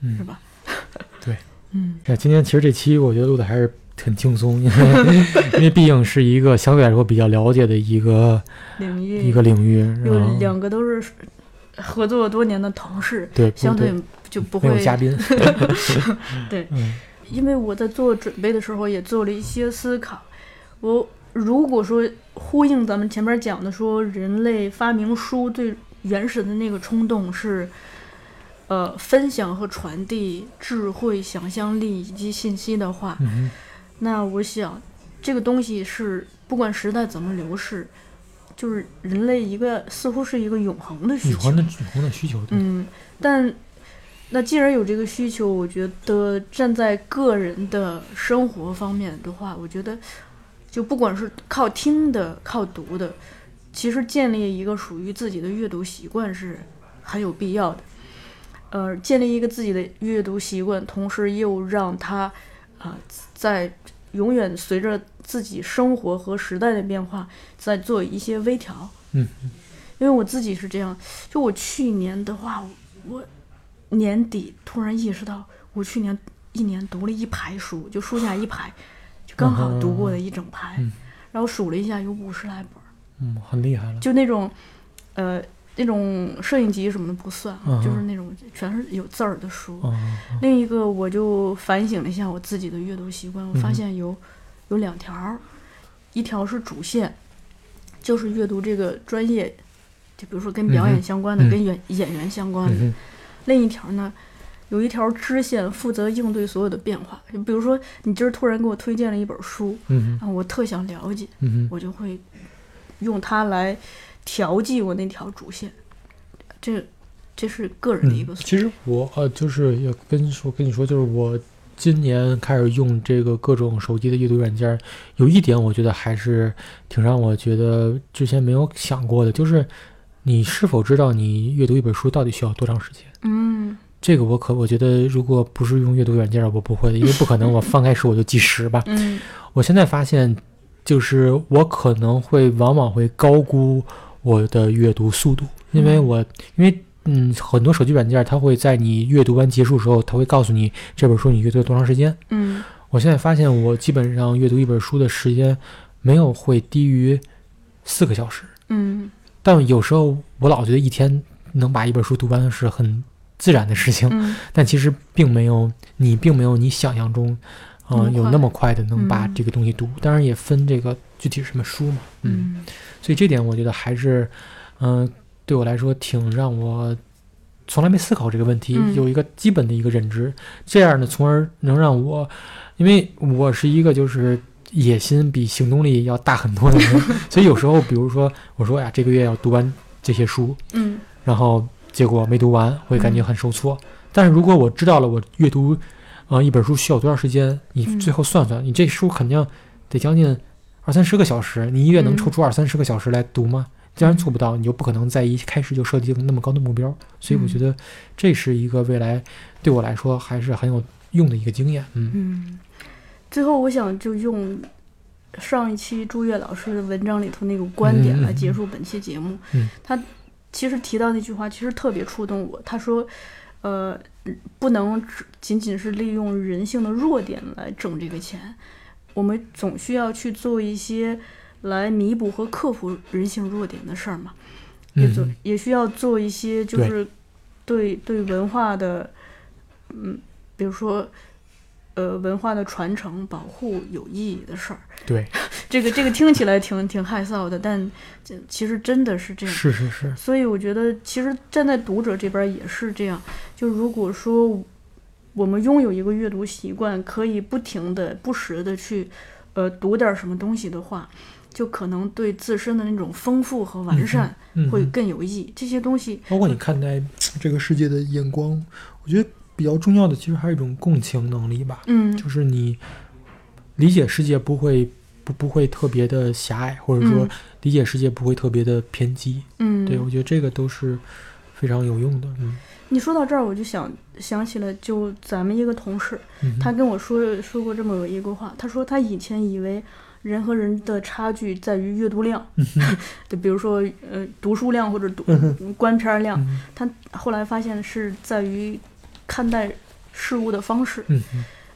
嗯是吧？对，嗯那今天其实这期我觉得录的还是很轻松，因 为因为毕竟是一个相对来说比较了解的一个领域。一个领域，然有后两个都是合作多年的同事，对相对对就不会有嘉宾，对。嗯。因为我在做准备的时候也做了一些思考。我如果说呼应咱们前面讲的，说人类发明书最原始的那个冲动是，呃，分享和传递智慧、想象力以及信息的话，嗯那我想这个东西是不管时代怎么流逝，就是人类一个似乎是一个永恒的需求永恒。的永恒的需求，嗯，但那既然有这个需求，我觉得站在个人的生活方面的话，我觉得就不管是靠听的、靠读的，其实建立一个属于自己的阅读习惯是很有必要的。呃，建立一个自己的阅读习惯，同时又让他啊、在永远随着自己生活和时代的变化，在做一些微调。嗯，因为我自己是这样，就我去年的话，我年底突然意识到，我去年一年读了一排书，就书架一排，就刚好读过的一整排，嗯。然后数了一下，有五十来本，嗯，很厉害了，就那种，呃，那种摄影集什么的不算，嗯就是那种全是有字儿的书。嗯另一个，我就反省了一下我自己的阅读习惯，我发嗯现有、有两条儿，一条是主线，就是阅读这个专业，就比如说跟表演相关的、嗯跟演演员相关的。嗯另一条呢，有一条支线负责应对所有的变化。就比如说，你今儿突然给我推荐了一本书，我特想了解，嗯我就会用它来调剂我那条主线。这这是个人的一个嗯，其实我呃就是要跟说跟你说，就是我今年开始用这个各种手机的阅读软件儿，有一点我觉得还是挺让我觉得之前没有想过的，就是你是否知道你阅读一本书到底需要多长时间？嗯这个我可我觉得，如果不是用阅读软件儿，我不会的，因为不可能我翻开书我就计时吧。嗯我现在发现，就是我可能会往往会高估我的阅读速度，因为嗯。我因为嗯很多手机软件它会在你阅读完结束的时候，它会告诉你这本书你阅读了多长时间。嗯。我现在发现我基本上阅读一本书的时间没有会低于四个小时，嗯。但有时候我老觉得一天能把一本书读完是很自然的事情，嗯。但其实并没有你并没有你想象中，嗯、有那么快的能把嗯。这个东西读。当然也分这个具体是什么书嘛，嗯，嗯所以这点我觉得还是，嗯、对我来说挺让我从来没思考这个问题，嗯。有一个基本的一个认知，这样呢，从而能让我，因为我是一个就是。野心比行动力要大很多的人，所以有时候，比如说我说哎呀，这个月要读完这些书，嗯。然后结果没读完，会感觉嗯很受挫。但是如果我知道了我阅读，呃，一本书需要多长时间，你嗯。最后算算，你这书肯定得将近二三十个小时，你一月能嗯抽出二三十个小时来读吗？既然做不到，你就不可能在一开始就设定那么高的目标。所以我觉得这是一个未来对我来说还是很有用的一个经验。嗯嗯，最后我想就用上一期朱越老师的文章里头那个观点来结束本期节目。嗯他其实提到那句话，其实特别触动我。他说，呃，不能只仅仅是利用人性的弱点来挣这个钱，我们总需要去做一些来弥补和克服人性弱点的事儿嘛。也做嗯也需要做一些就是对对文化的，嗯，比如说呃文化的传承保护有意义的事儿。对，这个这个听起来挺挺害臊的，但这其实真的是这样。是是是，所以我觉得，其实站在读者这边也是这样。就如果说我们拥有一个阅读习惯，可以不停的、不时的去呃读点什么东西的话，就可能对自身的那种丰富和完善嗯会更有益。这些东西，包括你看待这个世界的眼光，我觉得比较重要的其实还是一种共情能力吧，嗯就是你理解世界不会不不会特别的狭隘，或者说嗯理解世界不会特别的偏激。嗯，对我觉得这个都是非常有用的。嗯你说到这儿，我就想想起了，就咱们一个同事，嗯他跟我说说过这么一个话，他说他以前以为人和人的差距在于阅读量，就比如说呃读书量或者读观片量，嗯他后来发现是在于看待事物的方式。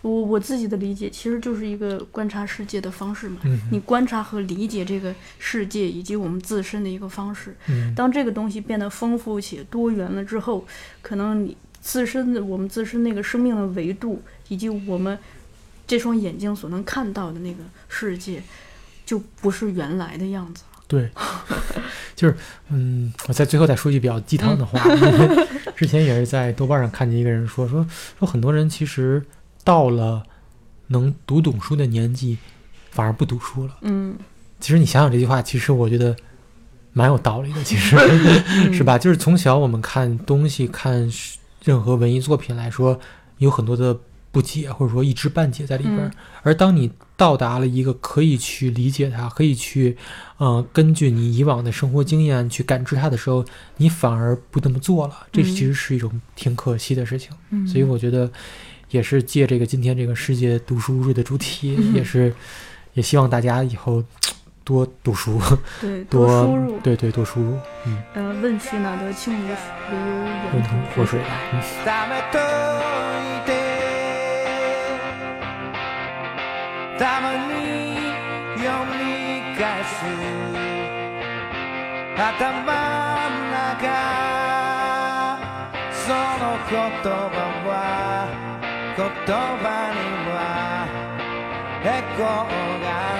我我自己的理解其实就是一个观察世界的方式嘛，嗯你观察和理解这个世界以及我们自身的一个方式。嗯当这个东西变得丰富且多元了之后，可能你自身的我们自身那个生命的维度，以及我们这双眼睛所能看到的那个世界，就不是原来的样子了。对，就是嗯，我在最后再说句比较鸡汤的话，之前也是在豆瓣上看见一个人说说说很多人其实到了能读懂书的年纪，反而不读书了。嗯，其实你想想这句话，其实我觉得蛮有道理的，其实嗯 是吧？就是从小我们看东西、看任何文艺作品来说，有很多的不解或者说一知半解在里边。嗯而当你到达了一个可以去理解它，可以去，呃，根据你以往的生活经验去感知它的时候，你反而不那么做了，这嗯其实是一种挺可惜的事情。嗯所以我觉得，也是借这个今天这个世界读书日的主题，嗯也是也希望大家以后多读书，对多多输入，对对多输入，嗯，呃，问渠哪得清如水如温源吞活水吧，嗯。ためといてたまに読み返す頭ん中その言葉は言 言葉には「猫が」